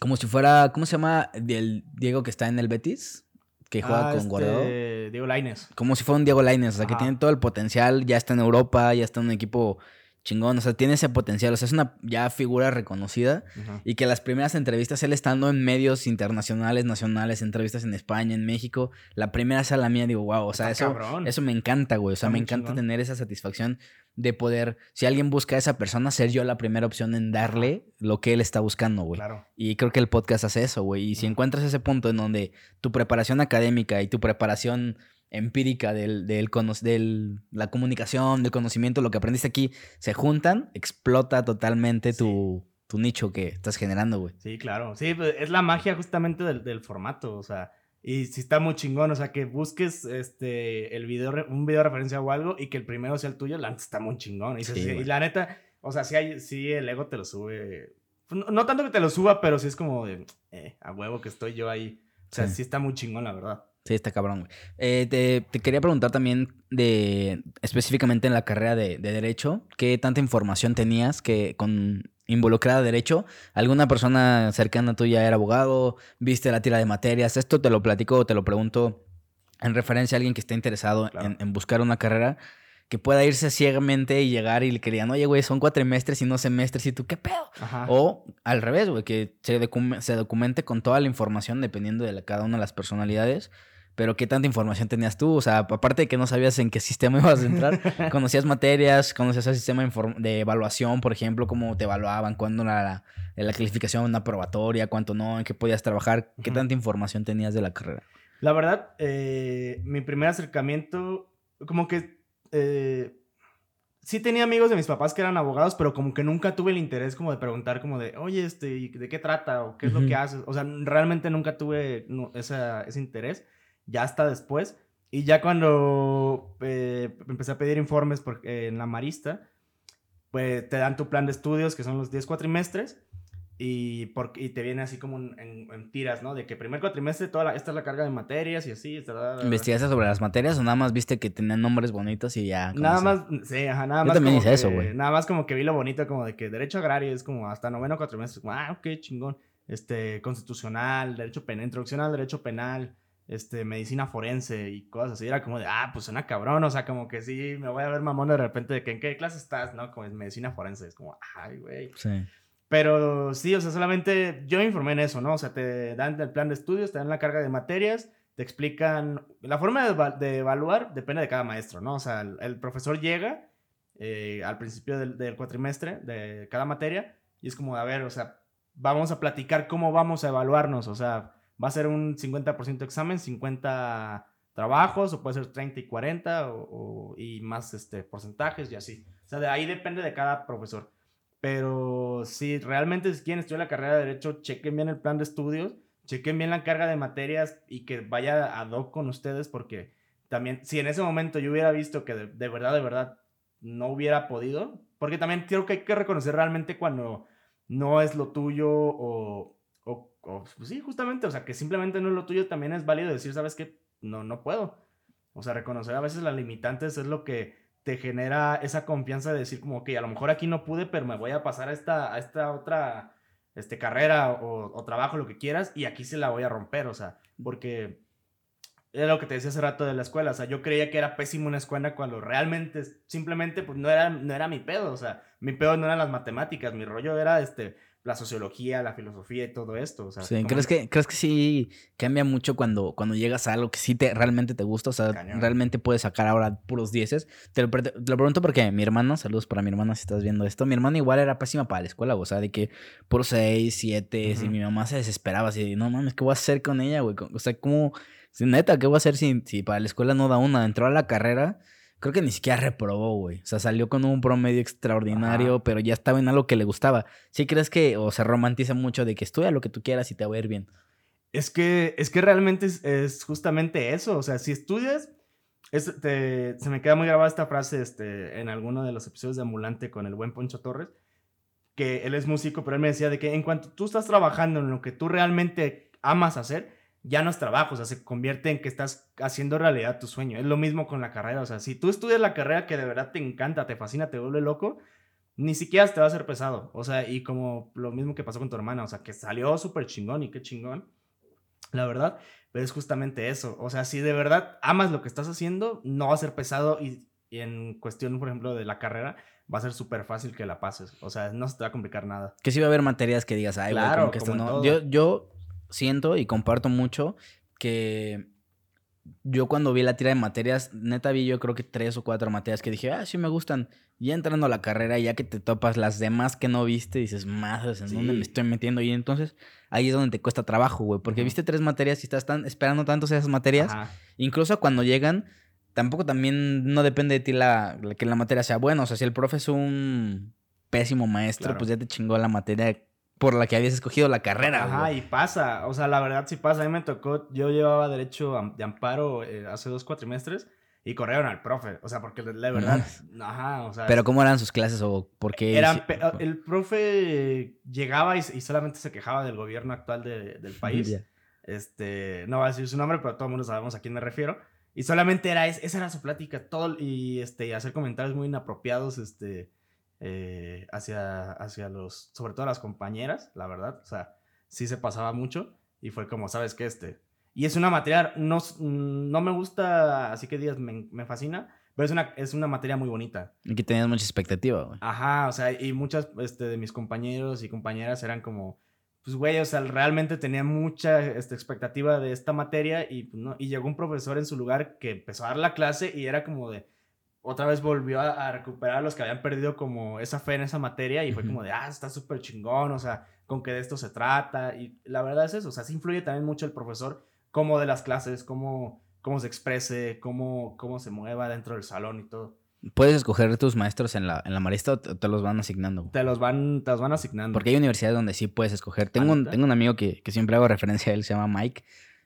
[SPEAKER 1] Como si fuera, ¿cómo se llama? Del Diego que está en el Betis, que juega
[SPEAKER 2] Ah,
[SPEAKER 1] con
[SPEAKER 2] este,
[SPEAKER 1] Guardado.
[SPEAKER 2] Diego Lainez.
[SPEAKER 1] Como si fuera un Diego Lainez, o sea, que tiene todo el potencial, ya está en Europa, ya está en un equipo chingón, o sea, tiene ese potencial, o sea, es una ya figura reconocida. Y que las primeras entrevistas, él estando en medios internacionales, nacionales, entrevistas en España, en México, la primera sea la mía, digo, wow, o sea,
[SPEAKER 2] Está
[SPEAKER 1] eso,
[SPEAKER 2] cabrón.
[SPEAKER 1] eso me encanta, güey. O sea,
[SPEAKER 2] Está
[SPEAKER 1] me encanta
[SPEAKER 2] chingón.
[SPEAKER 1] tener esa satisfacción de poder, si alguien busca a esa persona, ser yo la primera opción en darle lo que él está buscando, güey.
[SPEAKER 2] Claro.
[SPEAKER 1] Y creo que el podcast hace eso, güey. Y si encuentras ese punto en donde tu preparación académica y tu preparación empírica del, del, del- la comunicación, del conocimiento, lo que aprendiste aquí, se juntan, explota totalmente tu, tu nicho que estás generando, güey.
[SPEAKER 2] Sí, claro. Sí, pues, es la magia justamente del, del formato, o sea, y sí está muy chingón, o sea, que busques este el video, un video de referencia o algo y que el primero sea el tuyo, la neta está muy chingón. Y, dices,
[SPEAKER 1] Sí,
[SPEAKER 2] sí, y
[SPEAKER 1] güey.
[SPEAKER 2] la neta, o sea, sí, hay, sí el ego te lo sube. No, no tanto que te lo suba, pero sí es como de, eh, a huevo que estoy yo ahí. O sea,
[SPEAKER 1] Sí.
[SPEAKER 2] sí, está muy chingón, la verdad.
[SPEAKER 1] Sí, está cabrón, güey. Eh, te, te quería preguntar también de específicamente en la carrera de, de Derecho, ¿qué tanta información tenías que con involucrada a Derecho? ¿Alguna persona cercana tuya era abogado? ¿Viste la tira de materias? Esto te lo platico o te lo pregunto en referencia a alguien que esté interesado
[SPEAKER 2] Claro.
[SPEAKER 1] en, en buscar una carrera que pueda irse ciegamente y llegar y le querían, oye, güey, son cuatrimestres y no semestres, y tú, ¿qué pedo?
[SPEAKER 2] Ajá.
[SPEAKER 1] O al revés, güey, que se documente con toda la información dependiendo de la- cada una de las personalidades. Pero qué tanta información tenías tú, o sea, aparte de que no sabías en qué sistema ibas a entrar, conocías materias, conocías el sistema de evaluación, por ejemplo, cómo te evaluaban, cuándo era la, la calificación, una probatoria, cuánto no, en qué podías trabajar, qué tanta información tenías de la carrera.
[SPEAKER 2] La verdad, eh, mi primer acercamiento, como que eh, sí tenía amigos de mis papás que eran abogados, pero como que nunca tuve el interés como de preguntar como de, oye, este, ¿y ¿de qué trata? ¿O qué es lo que haces? O sea, realmente nunca tuve no, esa- ese interés, ya hasta después. Y ya cuando eh, empecé a pedir informes por- eh, en la Marista, pues te dan tu plan de estudios, que son los 10 cuatrimestres, y, por, y te viene así como en, en- en tiras, ¿no? De que primer cuatrimestre, toda la- esta es la carga de materias y así. ta.
[SPEAKER 1] ¿Investigaste sobre las materias o nada más viste que tenían nombres bonitos y ya?
[SPEAKER 2] Nada
[SPEAKER 1] eso?
[SPEAKER 2] más, sí, ajá, nada
[SPEAKER 1] Yo
[SPEAKER 2] más.
[SPEAKER 1] también hice eso,
[SPEAKER 2] que-
[SPEAKER 1] güey.
[SPEAKER 2] Nada más como que vi lo bonito, como de que derecho agrario es como hasta noveno cuatrimestre. como, ah, ok, chingón. Este, constitucional, derecho penal, introducción al derecho penal, este, medicina forense y cosas así. Era como de, ah, pues suena cabrón, o sea, como que sí, me voy a ver mamón de repente de que en qué clase estás, ¿no? Como es medicina forense. Es como, ay, güey.
[SPEAKER 1] Sí.
[SPEAKER 2] Pero sí, o sea, solamente yo me informé en eso, ¿no? O sea, te dan el plan de estudios, te dan la carga de materias, te explican. La forma de, eva- de evaluar depende de cada maestro, ¿no? O sea, el, el profesor llega eh, al principio del, del cuatrimestre de cada materia y es como, a ver, o sea, vamos a platicar cómo vamos a evaluarnos, o sea, va a ser un 50% examen, 50 trabajos, o puede ser 30 y 40, o, y más este, porcentajes y así. O sea, de ahí depende de cada profesor. Pero si realmente si quieren estudiar la carrera de Derecho, chequen bien el plan de estudios, chequen bien la carga de materias y que vaya ad hoc con ustedes, porque también, si en ese momento yo hubiera visto que de, de verdad, de verdad, no hubiera podido, porque también creo que hay que reconocer realmente cuando no es lo tuyo o, o, pues sí, justamente, o sea, que simplemente no es lo tuyo, también es válido decir, ¿sabes qué? No, no puedo. O sea, reconocer a veces las limitantes es lo que te genera esa confianza de decir como, ok, a lo mejor aquí no pude, pero me voy a pasar a esta, a esta otra este, carrera o, o trabajo, lo que quieras, y aquí se la voy a romper, o sea, porque era lo que te decía hace rato de la escuela, o sea, yo creía que era pésimo una escuela cuando realmente simplemente pues no era, no era mi pedo, o sea, mi pedo no eran las matemáticas, mi rollo era este, la sociología, la filosofía y todo esto, o sea.
[SPEAKER 1] Sí, ¿crees que, ¿crees que sí cambia mucho cuando, cuando llegas a algo que sí te, realmente te gusta? O sea,
[SPEAKER 2] Cañón.
[SPEAKER 1] realmente puedes sacar ahora puros dieces. Te lo, te lo pregunto porque mi hermano, saludos para mi hermana si estás viendo esto, mi hermana igual era pésima para la escuela, o sea, de que puros seis, siete, y
[SPEAKER 2] Ujú.
[SPEAKER 1] mi mamá se desesperaba así, de, no mames, ¿qué voy a hacer con ella, güey? O sea, ¿cómo, si neta, qué voy a hacer si, si para la escuela no da una? Entró a la carrera, creo que ni siquiera reprobó, güey. O sea, salió con un promedio extraordinario,
[SPEAKER 2] Ajá.
[SPEAKER 1] pero ya estaba en algo que le gustaba. ¿Sí crees que, o se romantiza mucho de que estudia lo que tú quieras y te va a ir bien?
[SPEAKER 2] Es que, es que realmente es, es justamente eso. O sea, si estudias, es- te- se me queda muy grabada esta frase este, en alguno de los episodios de Ambulante con el buen Poncho Torres, que él es músico, pero él me decía de que en cuanto tú estás trabajando en lo que tú realmente amas hacer, ya no es trabajo, o sea, se convierte en que estás haciendo realidad tu sueño. Es lo mismo con la carrera, o sea, si tú estudias la carrera que de verdad te encanta, te fascina, te vuelve loco, ni siquiera te va a hacer pesado. O sea, y como lo mismo que pasó con tu hermana, o sea, que salió súper chingón y qué chingón, la verdad, pero es justamente eso. O sea, si de verdad amas lo que estás haciendo, no va a ser pesado y, en cuestión, por ejemplo, de la carrera, va a ser súper fácil que la pases. O sea, no se te va a complicar nada.
[SPEAKER 1] Que sí va a haber materias que digas, ay, claro, que esto no. Yo, yo siento y comparto mucho que yo cuando vi la tira de materias, neta vi yo creo que tres o cuatro materias que dije, ah, sí me gustan. Y entrando a la carrera, ya que te topas las demás que no viste, dices, más, ¿en dónde me estoy metiendo? Y entonces ahí es donde te cuesta trabajo, güey. Porque viste tres materias y estás tan, esperando tanto esas materias. Incluso cuando llegan, tampoco también no depende de ti la, que la materia sea buena. O sea, si el profe es un pésimo maestro, pues ya te chingó la materia por la que habías escogido la carrera.
[SPEAKER 2] Ajá, y pasa. O sea, la verdad sí pasa. A mí me tocó, yo llevaba derecho de amparo eh, hace dos cuatrimestres y corrieron al profe. O sea, porque la verdad, ajá, o sea.
[SPEAKER 1] Pero ¿cómo eran sus clases o por qué?
[SPEAKER 2] Eran, el profe llegaba y, solamente se quejaba del gobierno actual del país. Este, no voy a decir su nombre, pero todo el mundo sabemos a quién me refiero. Y solamente era, esa era su plática, todo, y este, hacer comentarios muy inapropiados, este, eh, hacia, hacia los, sobre todo las compañeras, la verdad, o sea, sí se pasaba mucho y fue como, ¿sabes qué? Este, y es una materia, no, no me gusta, así que días me, me fascina, pero es una, es una materia muy bonita.
[SPEAKER 1] Y que tenías mucha expectativa, güey.
[SPEAKER 2] Ajá, o sea, y muchas este, de mis compañeros y compañeras eran como, pues, güey, o sea, realmente tenía mucha este, expectativa de esta materia y, pues, ¿no? y llegó un profesor en su lugar que empezó a dar la clase y era como de, otra vez volvió a, recuperar a los que habían perdido como esa fe en esa materia y fue como de, ah, está súper chingón, o sea, con qué de esto se trata. Y la verdad es eso, o sea, sí influye también mucho el profesor, cómo de las clases, cómo, cómo se exprese, cómo, cómo se mueva dentro del salón y todo.
[SPEAKER 1] ¿Puedes escoger tus maestros en la, en la marista o te, los van asignando?
[SPEAKER 2] Te los van, te los van asignando.
[SPEAKER 1] Porque hay universidades donde sí puedes escoger. Tengo, un, tengo un amigo que, que siempre hago referencia a él, se llama Mike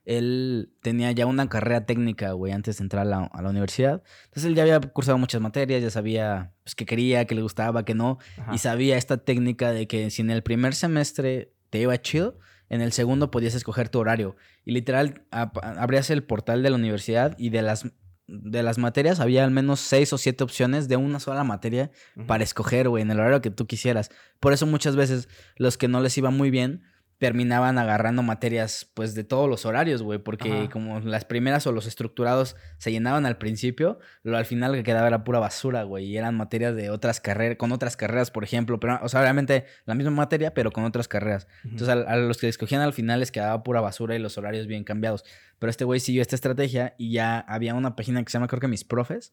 [SPEAKER 1] él tenía ya una carrera técnica, güey, antes de entrar a la, universidad. Entonces él ya había cursado muchas materias, ya sabía pues, qué quería, qué le gustaba, qué no. Y sabía esta técnica de que si en el primer semestre te iba chido, en el segundo podías escoger tu horario. Y literal, abrías el portal de la universidad y de las, de las materias había al menos seis o siete opciones de una sola materia para escoger, güey, en el horario que tú quisieras. Por eso muchas veces los que no les iba muy bien terminaban agarrando materias pues de todos los horarios, güey, porque como las primeras o los estructurados se llenaban al principio, lo al final que quedaba era pura basura, güey, y eran materias de otras carreras, con otras carreras, por ejemplo, pero o sea, obviamente la misma materia, pero con otras carreras. Entonces a, los que escogían al final les quedaba pura basura y los horarios bien cambiados. Pero este güey siguió esta estrategia y ya había una página que se llama, creo que Mis Profes,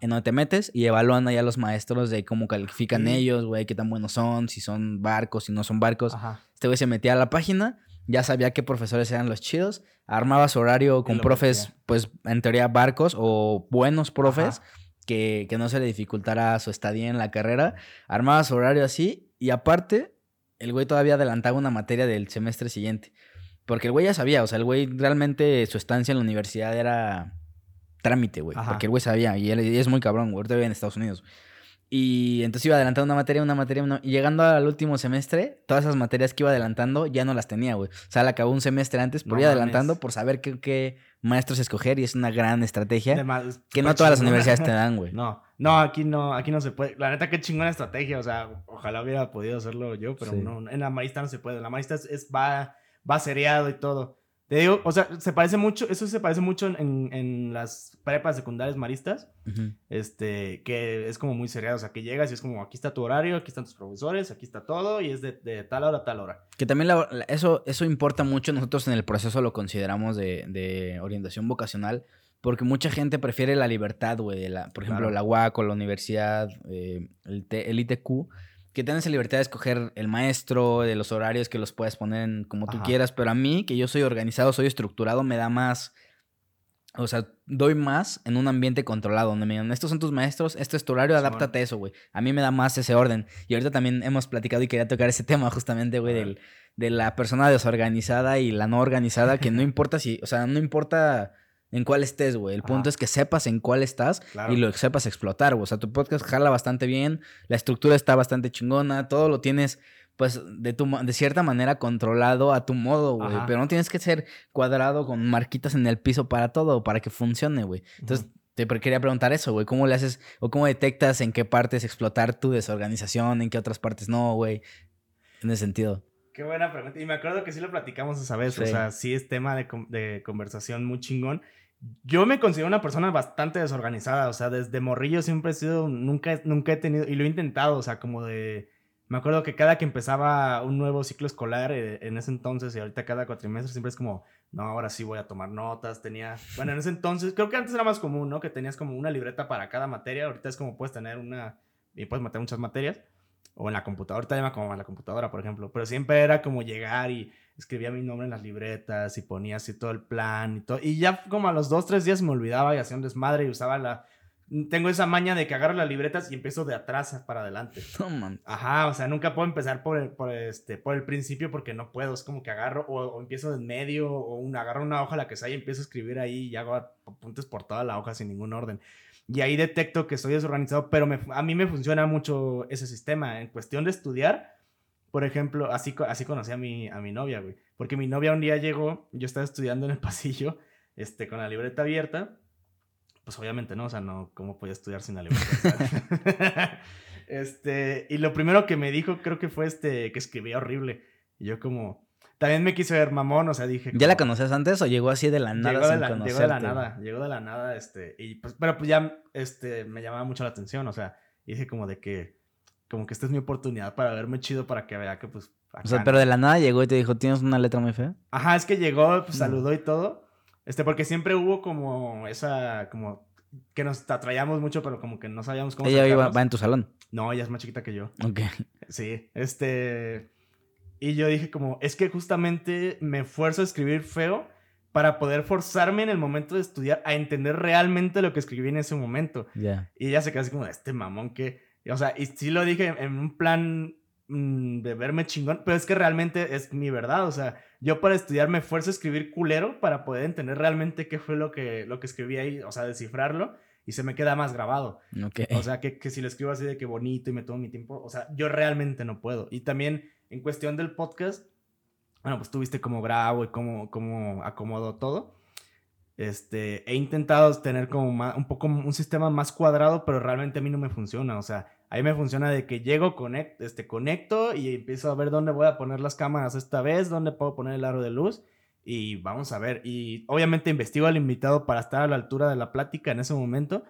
[SPEAKER 1] en donde te metes y evalúan allá los maestros de cómo califican ellos, güey, qué tan buenos son, si son barcos, si no son barcos. Este güey se metía a la página, ya sabía qué profesores eran los chidos, armaba su horario con profes, pues en teoría barcos o buenos profes. Que, que no se le dificultara su estadía en la carrera, armaba su horario así y aparte el güey todavía adelantaba una materia del semestre siguiente. Porque el güey ya sabía, o sea, el güey realmente su estancia en la universidad era trámite, güey. Porque el güey sabía, y él es muy cabrón, güey. Ahorita vive en Estados Unidos. Y entonces iba adelantando una materia, una materia, una... y llegando al último semestre, todas esas materias que iba adelantando ya no las tenía, güey. O sea, le acabó un semestre antes por ir adelantando, por saber qué, qué, maestros escoger, y es una gran estrategia que no todas las universidades te dan, güey.
[SPEAKER 2] No, no, aquí no, aquí no se puede. La neta, qué chingona estrategia, o sea, ojalá hubiera podido hacerlo yo, pero no, en la marista no se puede. La marista es va va seriado y todo. Te digo, o sea, se parece mucho, eso se parece mucho en, en las prepas secundarias maristas, este, que es como muy seriado, o sea, que llegas y es como, aquí está tu horario, aquí están tus profesores, aquí está todo, y es de, de tal hora a tal hora.
[SPEAKER 1] Que también eso, eso importa mucho, nosotros en el proceso lo consideramos de, de orientación vocacional, porque mucha gente prefiere la libertad, güey, de la, por ejemplo, la UAC o la universidad, eh, el, el ITQ, que tienes la libertad de escoger el maestro, de los horarios que los puedes poner como tú quieras, pero a mí, que yo soy organizado, soy estructurado, me da más, o sea, doy más en un ambiente controlado, donde me digan, estos son tus maestros, este es tu horario, adáptate a eso, güey. A mí me da más ese orden. Y ahorita también hemos platicado y quería tocar ese tema justamente, güey, de la persona desorganizada y la no organizada, que no importa si, o sea, no importa en cuál estés, güey. El punto es que sepas en cuál estás y lo sepas explotar, güey. O sea, tu podcast jala bastante bien, la estructura está bastante chingona, todo lo tienes pues, de, tu, de cierta manera controlado a tu modo, güey. Pero no tienes que ser cuadrado con marquitas en el piso para todo, para que funcione, güey. Entonces, te quería preguntar eso, güey. ¿Cómo le haces o cómo detectas en qué partes explotar tu desorganización, en qué otras partes no, güey? En ese sentido.
[SPEAKER 2] Qué buena pregunta. Y me acuerdo que sí lo platicamos esa vez. O sea, sí es tema de, de conversación muy chingón. Yo me considero una persona bastante desorganizada, o sea, desde morrillo siempre he sido, nunca, nunca he tenido, y lo he intentado, o sea, como de, me acuerdo que cada que empezaba un nuevo ciclo escolar eh, en ese entonces y ahorita cada cuatrimestre siempre es como, no, ahora sí voy a tomar notas, tenía, bueno, en ese entonces, creo que antes era más común, ¿no? Que tenías como una libreta para cada materia, ahorita es como puedes tener una, y puedes meter muchas materias, o en la computadora, ahorita llama como en la computadora, por ejemplo, pero siempre era como llegar y escribía mi nombre en las libretas y ponía así todo el plan y todo. Y ya como a los dos, tres días me olvidaba y hacía un desmadre y usaba la... Tengo esa maña de que agarro las libretas y empiezo de atrás para adelante.
[SPEAKER 1] No, man.
[SPEAKER 2] Ajá, o sea, nunca puedo empezar por el, por, este, por el principio porque no puedo. Es como que agarro o, empiezo de medio o una, agarro una hoja, la que sea, y empiezo a escribir ahí y hago apuntes por toda la hoja sin ningún orden. Y ahí detecto que estoy desorganizado, pero a mí me funciona mucho ese sistema. En cuestión de estudiar, por ejemplo, así, así conocí a mi, a mi novia, güey. Porque mi novia un día llegó, yo estaba estudiando en el pasillo, este, con la libreta abierta. Pues obviamente no, o sea, no, ¿cómo podía estudiar sin la libreta? este, y lo primero que me dijo creo que fue este, que escribía horrible. Y yo como, también me quise ver mamón, o sea, dije...
[SPEAKER 1] ¿Ya la conoces antes o llegó así de la nada
[SPEAKER 2] llegó de la, Llegó de la nada, llegó de la nada, este, y pues, pero pues ya, este, me llamaba mucho la atención, o sea, dije como de que como que esta es mi oportunidad para verme chido para que vea que pues...
[SPEAKER 1] o sea, pero de la nada llegó y te dijo, ¿tienes una letra muy fea?
[SPEAKER 2] Ajá, es que llegó, pues saludó y todo. Este, porque siempre hubo como esa, como que nos atraíamos mucho, pero como que no sabíamos cómo.
[SPEAKER 1] Ella iba, va en tu salón.
[SPEAKER 2] No, ella es más chiquita que yo.
[SPEAKER 1] Ok.
[SPEAKER 2] Sí, este. Y yo dije, como, es que justamente me esfuerzo a escribir feo para poder forzarme en el momento de estudiar a entender realmente lo que escribí en ese momento.
[SPEAKER 1] Ya.
[SPEAKER 2] Y ella se quedó así como, este mamón que o sea, y sí lo dije en un plan mm, de verme chingón, pero es que realmente es mi verdad. O sea, yo para estudiar me esfuerzo a escribir culero para poder entender realmente qué fue lo que, lo que escribí ahí, o sea, descifrarlo y se me queda más grabado. O sea, que, que, si lo escribo así de que bonito y me tomo mi tiempo, o sea, yo realmente no puedo. Y también en cuestión del podcast, bueno, pues tú viste cómo grabo y cómo, cómo acomodo todo. Este, he intentado tener como un poco un sistema más cuadrado, pero realmente a mí no me funciona. O sea, a mí me funciona de que llego, conecto, este, conecto y empiezo a ver dónde voy a poner las cámaras esta vez, dónde puedo poner el aro de luz y vamos a ver. Y obviamente investigo al invitado para estar a la altura de la plática en ese momento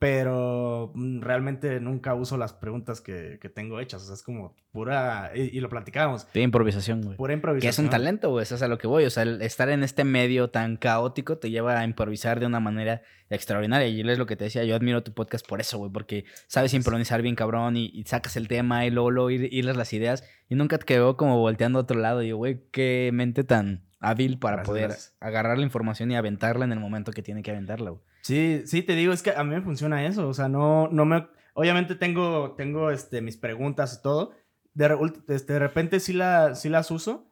[SPEAKER 2] pero mm, realmente nunca uso las preguntas que, que, tengo hechas. O sea, es como pura. Y, lo platicábamos.
[SPEAKER 1] De improvisación, güey.
[SPEAKER 2] Pura improvisación.
[SPEAKER 1] Que es un talento, güey. Eso es a lo que voy. O sea, el estar en este medio tan caótico te lleva a improvisar de una manera extraordinaria. Y es lo que te decía. Yo admiro tu podcast por eso, güey. Porque sabes improvisar bien cabrón y, sacas el tema y luego, luego ir, las ideas. Y nunca te quedó como volteando a otro lado. Y yo, güey, qué mente tan hábil para poder agarrar la información y aventarla en el momento que tiene que aventarla, güey.
[SPEAKER 2] Sí, sí, te digo, es que a mí me funciona eso, o sea, no, no me, obviamente tengo, tengo, este, mis preguntas y todo, de, este, de repente sí, la, sí las uso,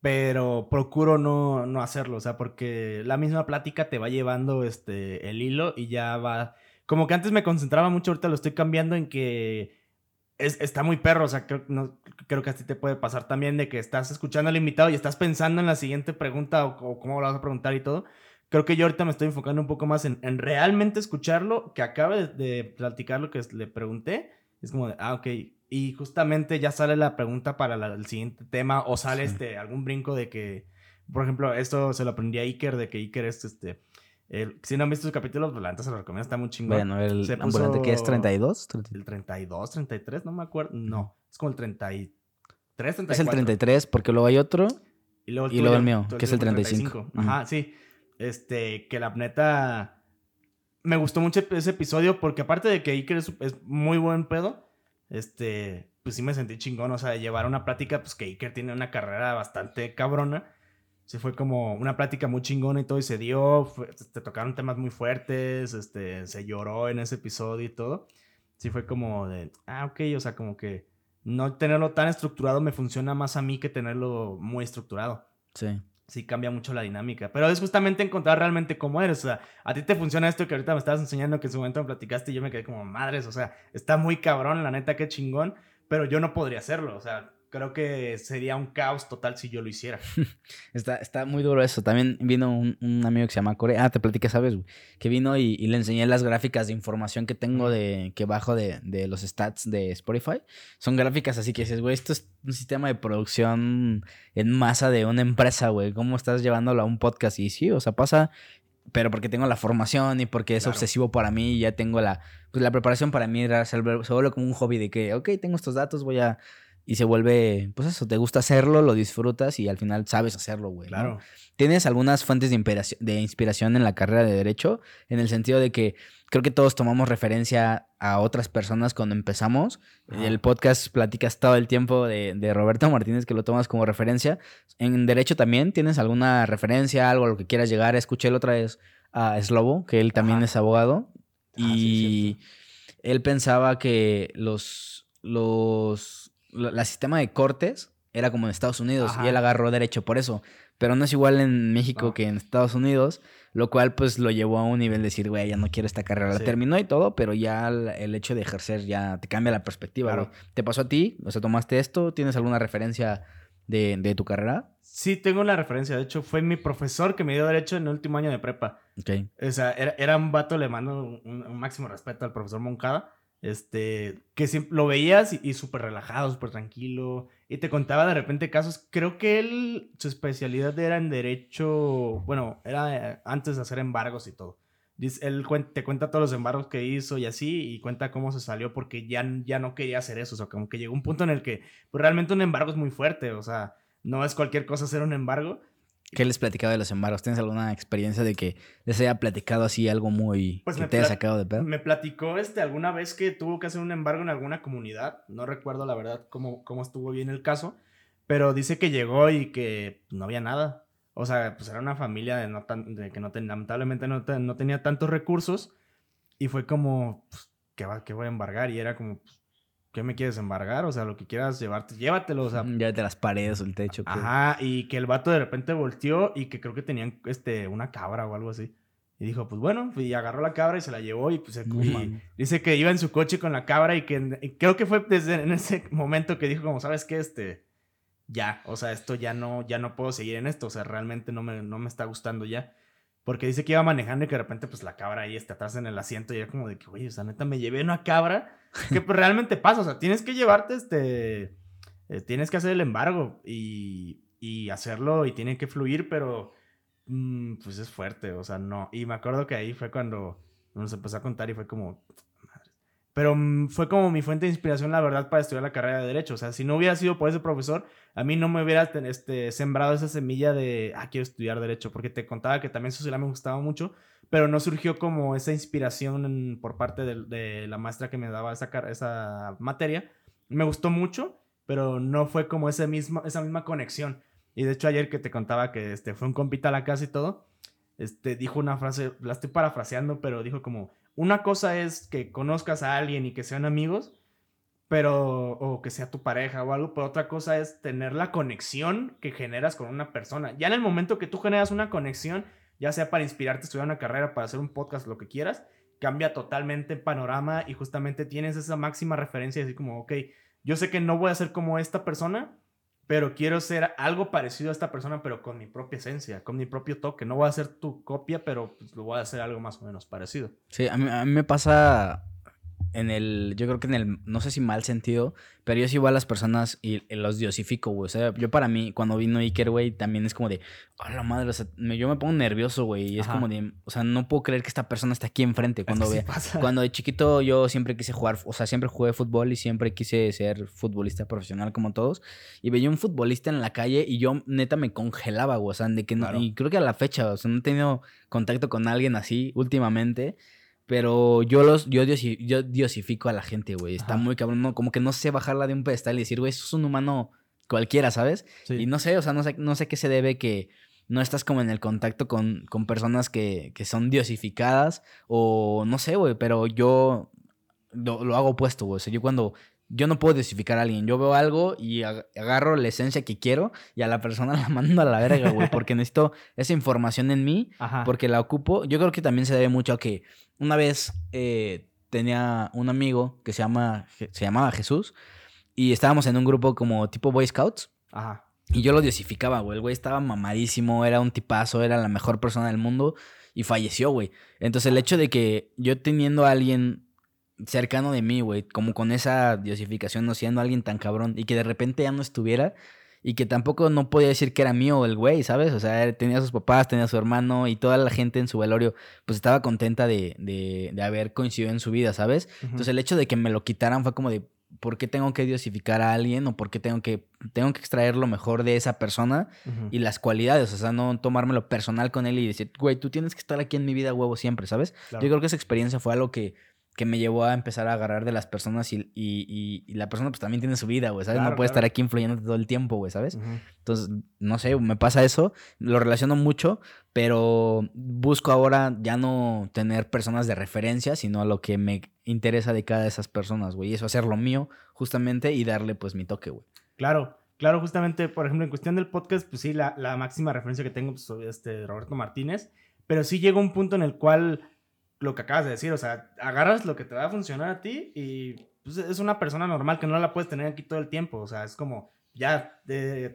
[SPEAKER 2] pero procuro no, no hacerlo, o sea, porque la misma plática te va llevando, este, el hilo y ya va, como que antes me concentraba mucho, ahorita lo estoy cambiando en que es, está muy perro, o sea, creo, no, creo que a ti te puede pasar también de que estás escuchando al invitado y estás pensando en la siguiente pregunta o, o cómo lo vas a preguntar y todo creo que yo ahorita me estoy enfocando un poco más en, realmente escucharlo, que acabe de, platicar lo que le pregunté. Es como de, ah, ok. Y justamente ya sale la pregunta para el siguiente tema o sale este, algún brinco de que, por ejemplo, esto se lo aprendí a Iker, de que Iker es este... si no han visto sus capítulos, pues la neta se lo recomiendo, está muy chingón.
[SPEAKER 1] Bueno, el ambulante que es 32.
[SPEAKER 2] El 32, 33, no me acuerdo. No, es como el 33, 34.
[SPEAKER 1] Es el 33 porque luego hay otro. Y luego el, el mío, que es el 35.
[SPEAKER 2] Ajá, sí. Este, que la neta. Me gustó mucho ese episodio porque, aparte de que Iker es, muy buen pedo, este, pues sí me sentí chingón. O sea, llevar una plática, pues que Iker tiene una carrera bastante cabrona. Sí, fue como una plática muy chingona y todo, y se dio. te tocaron temas muy fuertes, este, se lloró en ese episodio y todo. Sí, fue como de, ah, ok, o sea, como que no tenerlo tan estructurado me funciona más a mí que tenerlo muy estructurado.
[SPEAKER 1] Sí
[SPEAKER 2] sí cambia mucho la dinámica. Pero es justamente encontrar realmente cómo eres. O sea, a ti te funciona esto que ahorita me estabas enseñando, que en su momento me platicaste y yo me quedé como madres. O sea, está muy cabrón, la neta, qué chingón. Pero yo no podría hacerlo. O sea, creo que sería un caos total si yo lo hiciera.
[SPEAKER 1] está, está muy duro eso. También vino un, un amigo que se llama Core. Ah, te platicé, ¿sabes? Güey? Que vino y, y, le enseñé las gráficas de información que tengo de que bajo de, de, los stats de Spotify. Son gráficas así que dices, güey, esto es un sistema de producción en masa de una empresa, güey. ¿Cómo estás llevándolo a un podcast? Y sí, o sea, pasa pero porque tengo la formación y porque es claro. obsesivo para mí, ya tengo la, pues la preparación para mí, era, se vuelve como un hobby de que, ok, tengo estos datos, voy a... Y se vuelve, pues eso, te gusta hacerlo, lo disfrutas y al final sabes hacerlo, güey.
[SPEAKER 2] Claro.
[SPEAKER 1] ¿no? Tienes algunas fuentes de inspiración, de inspiración en la carrera de Derecho, en el sentido de que creo que todos tomamos referencia a otras personas cuando empezamos. El podcast platicas todo el tiempo de, de, Roberto Martínez, que lo tomas como referencia. En Derecho también, ¿tienes alguna referencia, algo a lo que quieras llegar? Escuché la otra vez a Slobo, que él también Ajá. es abogado.
[SPEAKER 2] Ah,
[SPEAKER 1] y
[SPEAKER 2] sí,
[SPEAKER 1] él pensaba que los, los, la sistema de cortes era como en Estados Unidos
[SPEAKER 2] Ajá.
[SPEAKER 1] y él agarró derecho por eso. Pero no es igual en México
[SPEAKER 2] No.
[SPEAKER 1] que en Estados Unidos, lo cual pues lo llevó a un nivel de decir, güey, ya no quiero esta carrera. La terminó y todo, pero ya el, hecho de ejercer ya te cambia la perspectiva.
[SPEAKER 2] Claro.
[SPEAKER 1] ¿Te pasó a ti? O sea, ¿tomaste esto? ¿Tienes alguna referencia de, de tu carrera?
[SPEAKER 2] Sí, tengo la referencia. De hecho, fue mi profesor que me dio derecho en el último año de prepa.
[SPEAKER 1] Ok.
[SPEAKER 2] O sea, era, era un vato, le mando un, un máximo respeto al profesor Moncada. Este, que lo veías y, y súper relajado, súper tranquilo. Y te contaba de repente casos. Creo que él, su especialidad era en derecho. Bueno, era eh, antes de hacer embargos y todo. Él te cuenta todos los embargos que hizo y así, y cuenta cómo se salió porque ya, ya no quería hacer eso. O sea, como que llegó un punto en el que pues, realmente un embargo es muy fuerte. O sea, no es cualquier cosa hacer un embargo.
[SPEAKER 1] ¿Qué les platicaba de los embargos? ¿Tienes alguna experiencia de que les haya platicado así algo muy
[SPEAKER 2] Pues
[SPEAKER 1] que
[SPEAKER 2] me
[SPEAKER 1] te haya sacado de pedo?
[SPEAKER 2] Me platicó este alguna vez que tuvo que hacer un embargo en alguna comunidad. No recuerdo la verdad cómo, cómo estuvo bien el caso. Pero dice que llegó y que no había nada. O sea, pues era una familia de no tan- de que no ten- lamentablemente no, no tenía tantos recursos. Y fue como, pues, ¿qué, va, ¿qué voy a embargar? Y era como, pues, ¿qué me quieres embargar? O sea, lo que quieras llevarte, llévatelo. O sea,
[SPEAKER 1] Ya de las paredes o el techo.
[SPEAKER 2] Ajá, y que el vato de repente volteó y que creo que tenían este, una cabra o algo así. Y dijo, pues bueno, y agarró la cabra y se la llevó y pues se-
[SPEAKER 1] No
[SPEAKER 2] y dice que iba en su coche con la cabra y que y creo que fue desde en ese momento que dijo como, ¿sabes qué? Este, ya, o sea, esto ya no, ya no puedo seguir en esto, o sea, realmente no me, no me está gustando ya. Porque dice que iba manejando y que de repente pues la cabra ahí está atrás en el asiento y era como de que, güey, o sea, neta me llevé una cabra que pues realmente pasa, o sea, tienes que llevarte este, eh, tienes que hacer el embargo y, y hacerlo y tiene que fluir, pero mm, pues es fuerte, o sea, no. Y me acuerdo que ahí fue cuando nos empezó a contar y fue como. Pero mm, fue como mi fuente de inspiración, la verdad, para estudiar la carrera de Derecho. O sea, si no hubiera sido por ese profesor, a mí no me hubiera este, sembrado esa semilla de, ah, quiero estudiar Derecho, porque te contaba que también sociedad me gustaba mucho, pero no surgió como esa inspiración por parte de, la maestra que me daba esa, esa materia. Me gustó mucho, pero no fue como ese mismo, esa misma conexión. Y de hecho ayer que te contaba que este, fue un compita a la casa y todo, este, dijo una frase, la estoy parafraseando, pero dijo como, una cosa es que conozcas a alguien y que sean amigos, pero, o que sea tu pareja o algo, pero otra cosa es tener la conexión que generas con una persona. Ya en el momento que tú generas una conexión, ya sea para inspirarte a estudiar una carrera, para hacer un podcast, lo que quieras, cambia totalmente el panorama y justamente tienes esa máxima referencia, así como, ok, yo sé que no voy a ser como esta persona, pero quiero ser algo parecido a esta persona, pero con mi propia esencia, con mi propio toque. No voy a ser tu copia, pero pues, lo voy a hacer algo más o menos parecido.
[SPEAKER 1] Sí, a a mí me pasa en el, yo creo que en el, no sé si mal sentido, pero yo sí igual a las personas y, y los diosifico, güey. O sea, yo para mí, cuando vino Iker, güey, también es como de, oh, la madre, o sea, me- yo me pongo nervioso, güey. Y es
[SPEAKER 2] Ajá.
[SPEAKER 1] como de, o sea, no puedo creer que esta persona está aquí enfrente. Cuando ve,
[SPEAKER 2] sí
[SPEAKER 1] cuando de chiquito yo siempre quise jugar, o sea, siempre jugué fútbol y siempre quise ser futbolista profesional como todos. Y veía un futbolista en la calle y yo neta me congelaba, güey. O sea, de que no,
[SPEAKER 2] Claro.
[SPEAKER 1] y creo que a la fecha, o sea, no he tenido contacto con alguien así últimamente. Pero yo los, yo, diosi- yo diosifico a la gente, güey. Está
[SPEAKER 2] Ajá.
[SPEAKER 1] muy cabrón, ¿no? Como que no sé bajarla de un pedestal y decir, güey, eso es un humano cualquiera, ¿sabes? Y no sé, o sea, no sé, no sé qué se debe que no estás como en el contacto con, con personas que, que son diosificadas o no sé, güey, pero yo lo, lo hago opuesto, güey. O sea, yo cuando... Yo no puedo diosificar a alguien. Yo veo algo y ag- agarro la esencia que quiero y a la persona la mando a la verga, güey, porque necesito esa información en mí
[SPEAKER 2] Ajá.
[SPEAKER 1] porque la ocupo. Yo creo que también se debe mucho a que una vez eh, tenía un amigo que se, llama, se llamaba Jesús Y estábamos en un grupo como tipo Boy Scouts.
[SPEAKER 2] Ajá.
[SPEAKER 1] Y yo lo diosificaba, güey. El güey estaba mamadísimo, era un tipazo, era la mejor persona del mundo y falleció, güey. Entonces el hecho de que yo teniendo a alguien cercano de mí, güey, como con esa diosificación, no siendo alguien tan cabrón y que de repente ya no estuviera y que tampoco no podía decir que era mío el güey, ¿sabes? O sea, tenía a sus papás, tenía a su hermano y toda la gente en su velorio, pues estaba contenta de, de, de haber coincidido en su vida, ¿sabes? Entonces el hecho de que me lo quitaran fue como de, ¿por qué tengo que diosificar a alguien o por qué tengo que, tengo que extraer lo mejor de esa persona y las cualidades? O sea, no tomármelo personal con él y decir, güey, tú tienes que estar aquí en mi vida, huevo, siempre, ¿sabes? Yo creo que esa experiencia fue algo que que me llevó a empezar a agarrar de las personas y, y, y la persona pues también tiene su vida, güey, ¿sabes? no puede estar aquí influyendo todo el tiempo, güey, ¿sabes? Entonces, no sé, me pasa eso, lo relaciono mucho, pero busco ahora ya no tener personas de referencia, sino a lo que me interesa de cada de esas personas, güey, y eso hacer lo mío justamente y darle pues mi toque, güey.
[SPEAKER 2] Claro. Claro, justamente, por ejemplo, en cuestión del podcast, pues sí, la, la máxima referencia que tengo pues, es este, Roberto Martínez, pero sí llega un punto en el cual lo que acabas de decir, o sea, agarras lo que te va a funcionar a ti y pues, es una persona normal que no la puedes tener aquí todo el tiempo, o sea, es como, ya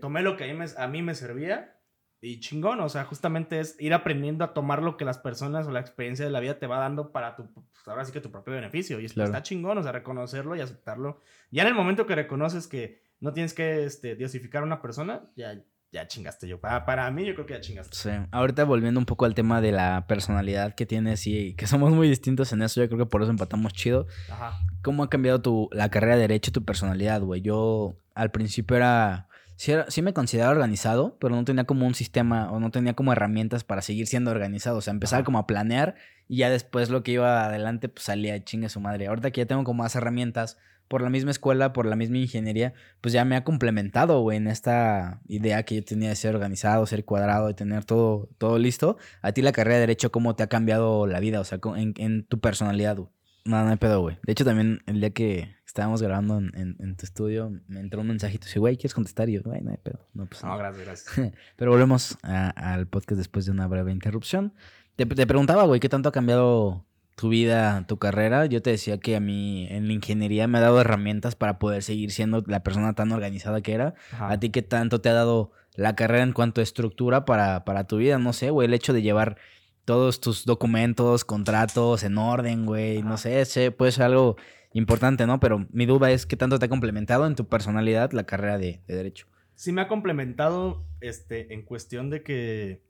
[SPEAKER 2] tomé lo que a mí, me, a mí me servía y chingón, o sea, justamente es ir aprendiendo a tomar lo que las personas o la experiencia de la vida te va dando para tu, pues, ahora sí que tu propio beneficio, y está chingón, o sea, reconocerlo y aceptarlo. Ya en el momento que reconoces que no tienes que este, diosificar a una persona, ya, ya chingaste yo. Para, para mí, yo creo que ya chingaste.
[SPEAKER 1] Sí. Ahorita volviendo un poco al tema de la personalidad que tienes y que somos muy distintos en eso, yo creo que por eso empatamos chido. Ajá. ¿Cómo ha cambiado tu, la carrera de Derecho tu personalidad, güey? Yo al principio era sí, era. sí me consideraba organizado, pero no tenía como un sistema o no tenía como herramientas para seguir siendo organizado. O sea, empezaba como a planear y ya después lo que iba adelante, pues salía chingue su madre. Ahorita que ya tengo como más herramientas por la misma escuela, por la misma ingeniería, pues ya me ha complementado, güey, en esta idea que yo tenía de ser organizado, ser cuadrado, de tener todo, todo listo. A ti la carrera de Derecho, ¿cómo te ha cambiado la vida? O sea, en, en tu personalidad, güey. No, no hay pedo, güey. De hecho, también el día que estábamos grabando en, en, tu estudio, me entró un mensajito. Dice, güey, ¿quieres contestar? Y yo, güey, no hay pedo. No, pues,
[SPEAKER 2] no, gracias, gracias.
[SPEAKER 1] Pero volvemos al podcast después de una breve interrupción. Te, te preguntaba, güey, ¿qué tanto ha cambiado tu vida, tu carrera, yo te decía que a mí en la ingeniería me ha dado herramientas para poder seguir siendo la persona tan organizada que era. A ti, ¿qué tanto te ha dado la carrera en cuanto a estructura para, para tu vida? No sé, güey, el hecho de llevar todos tus documentos, contratos en orden, güey, no sé, sé, puede ser algo importante, ¿no? Pero mi duda es qué tanto te ha complementado en tu personalidad la carrera de, de Derecho.
[SPEAKER 2] Sí, me ha complementado este, en cuestión de que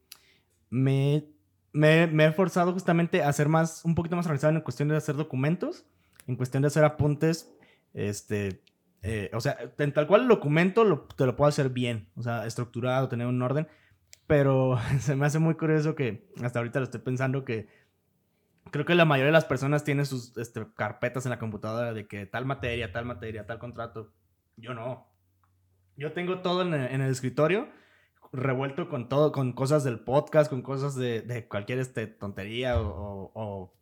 [SPEAKER 2] me me, he forzado justamente a ser más, un poquito más organizado en cuestión de hacer documentos, en cuestión de hacer apuntes, este, eh, o sea, en tal cual el documento te lo puedo hacer bien, o sea, estructurado, tener un orden, pero se me hace muy curioso que hasta ahorita lo estoy pensando que creo que la mayoría de las personas tienen sus este, carpetas en la computadora de que tal materia, tal materia, tal contrato. Yo no. Yo tengo todo en el escritorio revuelto con todo, con cosas del podcast, con cosas de, de cualquier este, tontería o, o,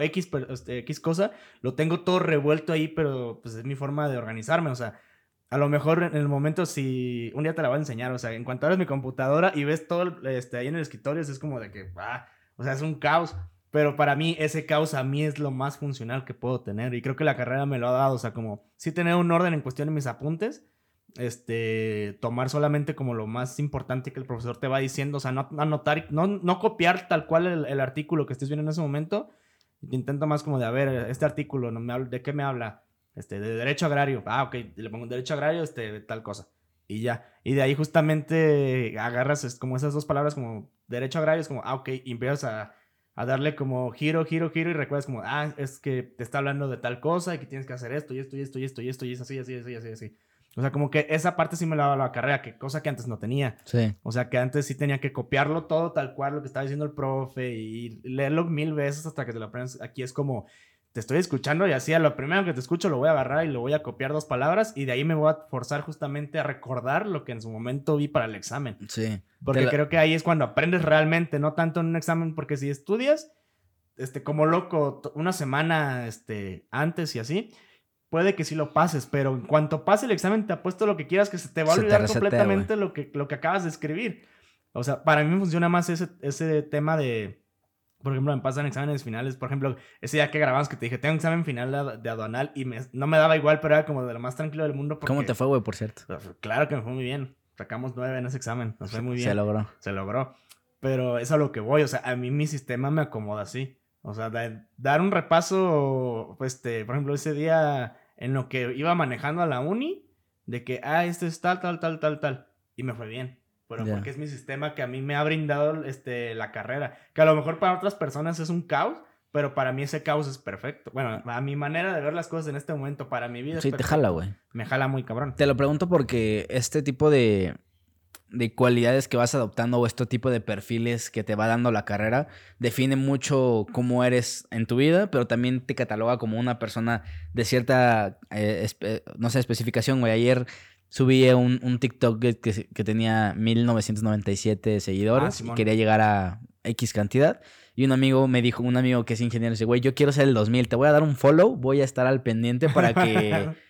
[SPEAKER 2] X, este, X cosa, lo tengo todo revuelto ahí, pero pues es mi forma de organizarme, o sea, a lo mejor en el momento si un día te la voy a enseñar, o sea, en cuanto abres mi computadora y ves todo este, ahí en el escritorio, es como de que, ah, o sea, es un caos. Pero para mí ese caos a mí es lo más funcional que puedo tener y creo que la carrera me lo ha dado, o sea, como sí tener un orden en cuestión de mis apuntes, este, tomar solamente como lo más importante que el profesor te va diciendo, o sea, no anotar, no, no copiar tal cual el, artículo que estés viendo en ese momento. Intento más como de, a ver, este artículo, no me ¿de qué me habla? Este, de derecho agrario. Ah, ok, le pongo derecho agrario, este, tal cosa. Y ya. Y de ahí justamente agarras como esas dos palabras como derecho agrario, es como, ah, ok, y empiezas a, a darle como giro, giro, giro y recuerdas como, ah, es que te está hablando de tal cosa y que tienes que hacer esto y esto y esto y esto y esto y es así, así, así, así, así. O sea, como que esa parte sí me la daba la carrera, que cosa que antes no tenía. Sí. O sea, que antes sí tenía que copiarlo todo tal cual lo que estaba diciendo el profe y leerlo mil veces hasta que te lo aprendas. Aquí es como, te estoy escuchando y así a lo primero que te escucho lo voy a agarrar y lo voy a copiar dos palabras y de ahí me voy a forzar justamente a recordar lo que en su momento vi para el examen. Sí. Porque creo que ahí es cuando aprendes realmente, no tanto en un examen, porque si estudias, este, como loco, una semana, este, antes y así, puede que sí lo pases, pero en cuanto pase el examen te apuesto lo que quieras que se te va a olvidar completamente lo que, lo que acabas de escribir. O sea, para mí me funciona más ese, ese tema de, por ejemplo, me pasan exámenes finales. Por ejemplo, ese día que grabamos que te dije, tengo un examen final de, aduanal y no me daba igual, pero era como de lo más tranquilo del mundo.
[SPEAKER 1] ¿Cómo te fue, güey, por cierto?
[SPEAKER 2] Pues, claro que me fue muy bien. Sacamos nueve en ese examen. Nos fue muy bien.
[SPEAKER 1] Se logró.
[SPEAKER 2] Se logró. Pero es a lo que voy. O sea, a mí mi sistema me acomoda así. O sea, dar un repaso, pues, este, por ejemplo, ese día en lo que iba manejando a la uni, de que, ah, esto es tal, tal, tal, tal, tal. Y me fue bien. Pero porque es mi sistema que a mí me ha brindado este, la carrera. Que a lo mejor para otras personas es un caos, pero para mí ese caos es perfecto. Bueno, a mi manera de ver las cosas en este momento, para mi vida.
[SPEAKER 1] Sí, te jala, güey.
[SPEAKER 2] Me jala muy cabrón.
[SPEAKER 1] Te lo pregunto porque este tipo de, de cualidades que vas adoptando o este tipo de perfiles que te va dando la carrera define mucho cómo eres en tu vida, pero también te cataloga como una persona de cierta, eh, no sé, especificación, güey. Ayer subí un, un TikTok que, que, tenía 1997 seguidores ah, y quería llegar a X cantidad. Y un amigo me dijo, un amigo que es ingeniero, dice, güey, yo quiero ser el 2000, te voy a dar un follow, voy a estar al pendiente para que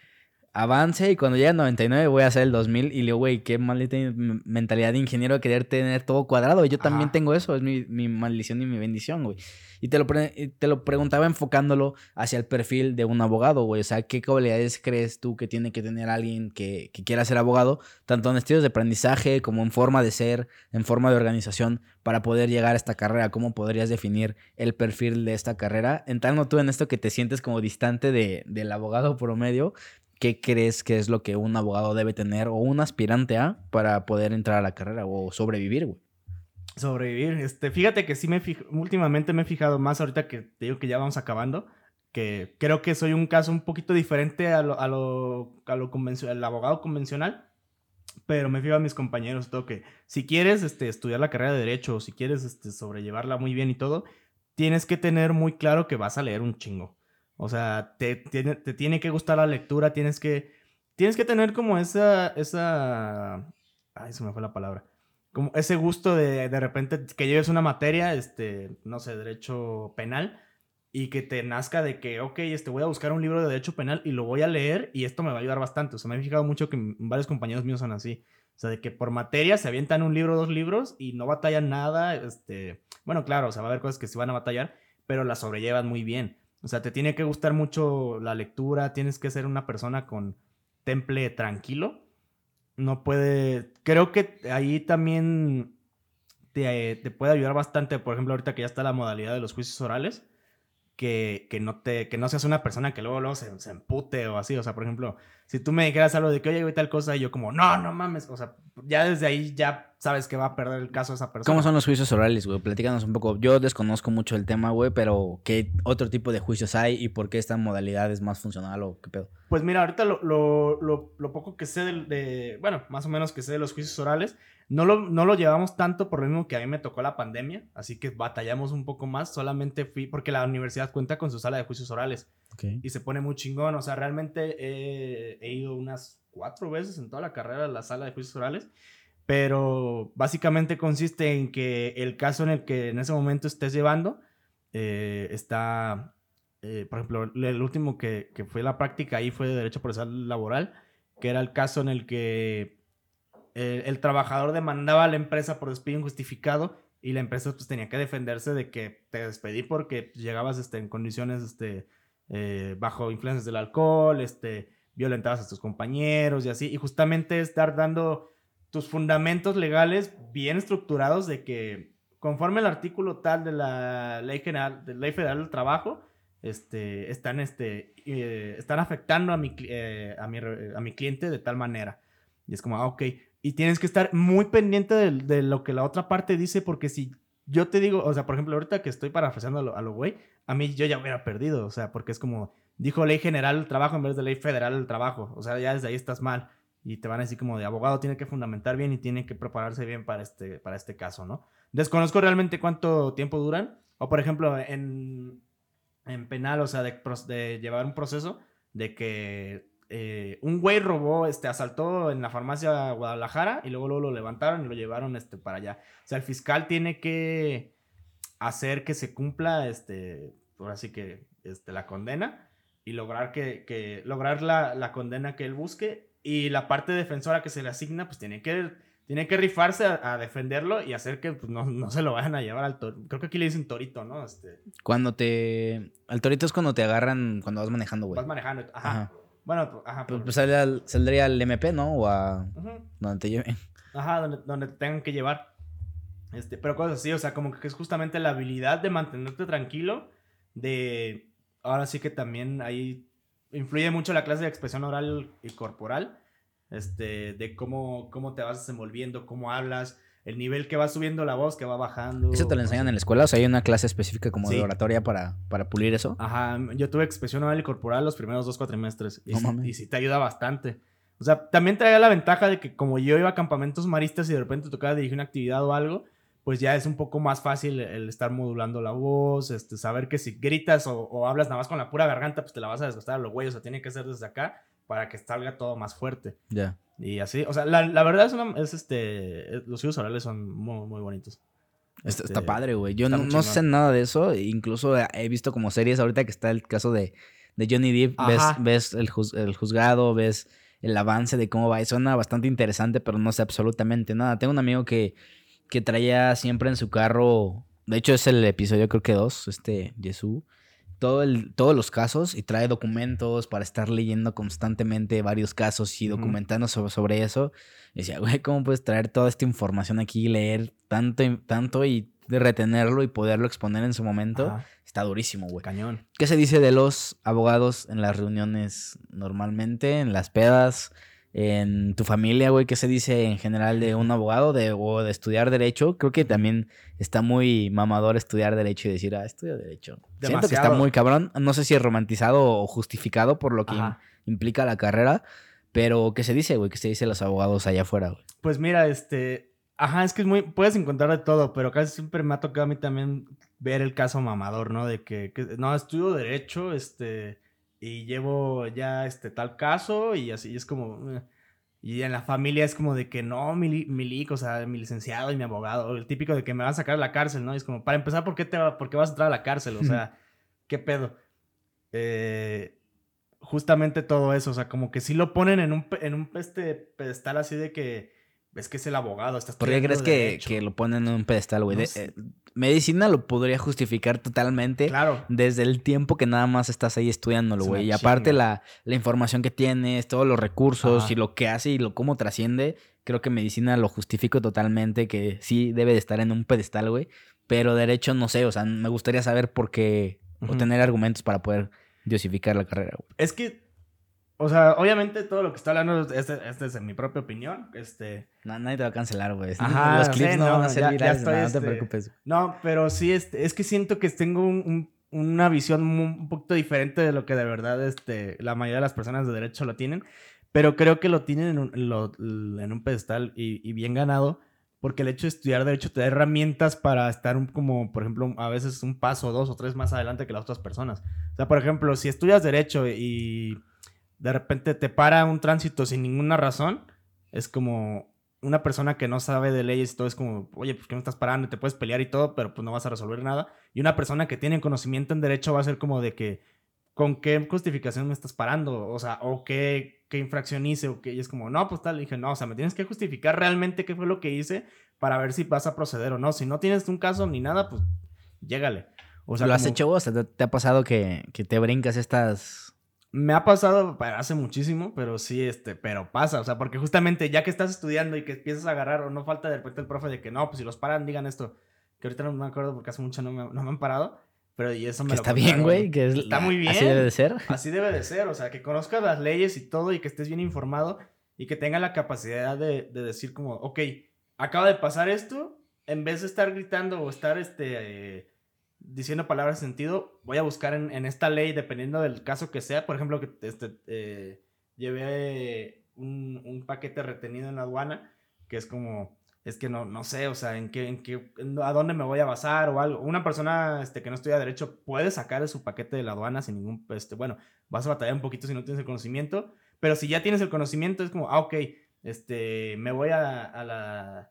[SPEAKER 1] avance y cuando llegue al 99 voy a hacer el 2000 y le digo, güey, qué maldita mentalidad de ingeniero de querer tener todo cuadrado. Yo también tengo eso, es mi, mi, maldición y mi bendición, güey. Y te lo, te lo preguntaba enfocándolo hacia el perfil de un abogado, güey. O sea, ¿qué cualidades crees tú que tiene que tener alguien que, que quiera ser abogado, tanto en estilos de aprendizaje como en forma de ser, en forma de organización, para poder llegar a esta carrera? ¿Cómo podrías definir el perfil de esta carrera? Entrando tú en esto que te sientes como distante de, del abogado promedio, ¿qué crees que es lo que un abogado debe tener o un aspirante a para poder entrar a la carrera o sobrevivir, güey?
[SPEAKER 2] Sobrevivir. Este, fíjate que sí me últimamente me he fijado más ahorita que te digo que ya vamos acabando, que creo que soy un caso un poquito diferente a lo, a lo, a lo el abogado convencional, pero me fijo a mis compañeros todo que si quieres este, estudiar la carrera de derecho o si quieres este, sobrellevarla muy bien y todo, tienes que tener muy claro que vas a leer un chingo. O sea, te, tiene que gustar la lectura, tienes que, tienes que tener como esa, esa, ay, se me fue la palabra, como ese gusto de de repente que lleves una materia, este, no sé, derecho penal, y que te nazca de que, ok, este, voy a buscar un libro de derecho penal y lo voy a leer y esto me va a ayudar bastante. O sea, me he fijado mucho que varios compañeros míos son así. O sea, de que por materia se avientan un libro, dos libros y no batallan nada. Este, bueno, claro, o sea, va a haber cosas que se van a batallar, pero las sobrellevan muy bien. O sea, te tiene que gustar mucho la lectura, tienes que ser una persona con temple tranquilo. No puede. Creo que ahí también te, te, puede ayudar bastante. Por ejemplo, ahorita que ya está la modalidad de los juicios orales que, que, no, te, que no seas una persona que luego, luego se, se, empute o así. O sea, por ejemplo, si tú me dijeras algo de que, oye, güey, tal cosa, y yo como, no, no mames. O sea, ya desde ahí ya sabes que va a perder el caso esa persona.
[SPEAKER 1] ¿Cómo son los juicios orales, güey? Platícanos un poco. Yo desconozco mucho el tema, güey, pero ¿qué otro tipo de juicios hay y por qué esta modalidad es más funcional o qué pedo?
[SPEAKER 2] Pues mira, ahorita lo, lo, lo, lo poco que sé de, de, bueno, más o menos que sé de los juicios orales, no lo, no lo llevamos tanto por lo mismo que a mí me tocó la pandemia, así que batallamos un poco más. Solamente fui, porque la universidad cuenta con su sala de juicios orales. Y se pone muy chingón. O sea, realmente he, ido unas cuatro veces en toda la carrera a la sala de juicios orales. Pero básicamente consiste en que el caso en el que en ese momento estés llevando eh, está, eh, por ejemplo, el último que, que fue la práctica ahí fue de Derecho Procesal Laboral, que era el caso en el que el, trabajador demandaba a la empresa por despido injustificado y la empresa pues tenía que defenderse de que te despedí porque llegabas este, en condiciones este, eh, bajo influencias del alcohol, este, violentabas a tus compañeros y así. Y justamente estar dando tus fundamentos legales bien estructurados de que conforme el artículo tal de la ley general, de ley federal del trabajo, este, están, este, eh, están afectando a mi, eh, a, mi, a mi cliente de tal manera. Y es como, ah, ok, y tienes que estar muy pendiente de, lo que la otra parte dice, porque si yo te digo, o sea, por ejemplo, ahorita que estoy parafraseando a lo güey, a, mí yo ya hubiera perdido, o sea, porque es como, dijo ley general del trabajo en vez de ley federal del trabajo, o sea, ya desde ahí estás mal. Y te van a decir como de abogado tiene que fundamentar bien y tiene que prepararse bien para este, para este caso, ¿no? Desconozco realmente cuánto tiempo duran. O por ejemplo, en, en penal, o sea, de, de llevar un proceso de que eh, un güey robó, este, asaltó en la farmacia Guadalajara y luego, lo levantaron y lo llevaron este, para allá. O sea, el fiscal tiene que hacer que se cumpla, este, ahora sí que, este, la condena y lograr que, lograr la, condena que él busque y la parte defensora que se le asigna, pues tiene que, tiene que rifarse a, defenderlo y hacer que pues, no, se lo vayan a llevar al torito. Creo que aquí le dicen torito, ¿no? Este...
[SPEAKER 1] Cuando te... Al torito es cuando te agarran, cuando vas manejando, güey.
[SPEAKER 2] Vas manejando, ajá. Bueno, pues, ajá.
[SPEAKER 1] Pues, pues saldría, al MP, ¿no? O a... Donde te lleven.
[SPEAKER 2] Ajá, donde, donde te tengan que llevar. Este, pero cosas así, o sea, como que es justamente la habilidad de mantenerte tranquilo, de... Ahora sí que también ahí influye mucho la clase de expresión oral y corporal este, de cómo, cómo te vas desenvolviendo, cómo hablas, el nivel que va subiendo la voz, que va bajando.
[SPEAKER 1] ¿Eso te lo enseñan en la escuela? O sea, hay una clase específica como de oratoria para, para pulir eso.
[SPEAKER 2] Ajá, yo tuve expresión oral y corporal los primeros dos cuatrimestres y, y sí te ayuda bastante. O sea, también traía la ventaja de que como yo iba a campamentos maristas y de repente tocaba dirigir una actividad o algo, pues ya es un poco más fácil el estar modulando la voz, este, saber que si gritas o, o hablas nada más con la pura garganta, pues te la vas a desgastar a los güeyes, o sea, tiene que ser desde acá para que salga todo más fuerte. Ya. Y así, o sea, la, verdad es, una, es este, los hijos orales son muy, muy bonitos.
[SPEAKER 1] Está, este, padre, güey. Yo no, sé nada de eso. Incluso he visto como series ahorita que está el caso de, de Johnny Depp. Ves, ves el, el, juzgado, ves el avance de cómo va. Y suena bastante interesante, pero no sé absolutamente nada. Tengo un amigo que, que traía siempre en su carro. De hecho, es el episodio, creo que dos, este Jesús todo el, todos los casos y trae documentos para estar leyendo constantemente varios casos y documentando sobre, eso. Y decía, güey, ¿cómo puedes traer toda esta información aquí, leer tanto, tanto y retenerlo y poderlo exponer en su momento? Está durísimo, güey.
[SPEAKER 2] Cañón.
[SPEAKER 1] ¿Qué se dice de los abogados en las reuniones normalmente, en las pedas? En tu familia, güey, ¿qué se dice en general de un abogado de, o de estudiar derecho? Creo que también está muy mamador estudiar derecho y decir, ah, estudio derecho. Siento que está muy cabrón. No sé si es romantizado o justificado por lo que implica la carrera, pero ¿qué se dice, güey? ¿Qué se dice los abogados allá afuera, güey?
[SPEAKER 2] Pues mira, este... Ajá, es que es muy... Puedes encontrar de todo, pero casi siempre me ha tocado a mí también ver el caso mamador, ¿no? De que, que no, estudio derecho, este y llevo ya este tal caso y así es como... Eh, y en la familia es como de que no, mi, mi o sea, mi licenciado y mi abogado, el típico de que me van a sacar a la cárcel, ¿no? Y es como, para empezar, ¿por qué, te, por qué vas a entrar a la cárcel? O sea, ¿qué pedo? Eh, justamente todo eso, o sea, como que sí lo ponen en un, en un este pedestal así de que es que es el abogado. Estás
[SPEAKER 1] ¿Por qué crees que, que, lo ponen en un pedestal, güey? Eh, medicina lo podría justificar totalmente.
[SPEAKER 2] Claro.
[SPEAKER 1] Desde el tiempo que nada más estás ahí estudiándolo, güey. Y aparte la, la, información que tienes, todos los recursos y lo que hace y lo cómo trasciende, creo que medicina lo justifico totalmente, que sí debe de estar en un pedestal, güey. Pero derecho no sé, o sea, me gustaría saber por qué, o tener argumentos para poder diosificar la carrera, güey.
[SPEAKER 2] Es que o sea, obviamente todo lo que está hablando, este, este es en mi propia opinión. Este...
[SPEAKER 1] No, nadie te va a cancelar, güey. Ajá, Los clips no, van a ser virales, no te
[SPEAKER 2] este, preocupes. No, pero sí, este, es que siento que tengo una visión un poquito diferente de lo que de verdad este, la mayoría de las personas de derecho lo tienen. Pero creo que lo tienen en un, en un pedestal y, y, bien ganado. Porque el hecho de estudiar derecho te da herramientas para estar un, como, por ejemplo, a veces un paso, dos o tres más adelante que las otras personas. O sea, por ejemplo, si estudias derecho y de repente te para un tránsito sin ninguna razón, es como una persona que no sabe de leyes y todo es como, oye, pues que no estás parando y te puedes pelear y todo, pero pues no vas a resolver nada. Y una persona que tiene conocimiento en derecho va a ser como de que, ¿con qué justificación me estás parando? O sea, o qué, qué infracción hice, o qué, y es como, no, pues tal, y dije, no, o sea, me tienes que justificar realmente qué fue lo que hice para ver si vas a proceder o no. Si no tienes un caso ni nada, pues llégale.
[SPEAKER 1] O sea, ¿Lo has hecho vos? ¿Te, ¿Te, ha pasado que, que te brincas estas
[SPEAKER 2] me ha pasado hace muchísimo, pero sí, este, pero pasa, o sea, porque justamente ya que estás estudiando y que empiezas a agarrar, o no falta de repente el profe de que no, pues si los paran, digan esto, que ahorita no me acuerdo porque hace mucho no me, no me han parado, pero y eso me
[SPEAKER 1] que Está bien, güey, que
[SPEAKER 2] está muy bien.
[SPEAKER 1] Así debe de ser.
[SPEAKER 2] Así debe de ser, o sea, que conozcas las leyes y todo y que estés bien informado y que tengas la capacidad de, de decir como, ok, acaba de pasar esto, en vez de estar gritando o estar, este... Eh, diciendo palabras de sentido, voy a buscar en, esta ley, dependiendo del caso que sea, por ejemplo, que este, eh, llevé un, paquete retenido en la aduana, que es como, es que no, no sé, o sea, en qué, en qué, a dónde me voy a basar o algo. Una persona este, que no estudia derecho puede sacar su paquete de la aduana sin ningún, este, bueno, vas a batallar un poquito si no tienes el conocimiento, pero si ya tienes el conocimiento es como, ah, ok, este, me voy a, a la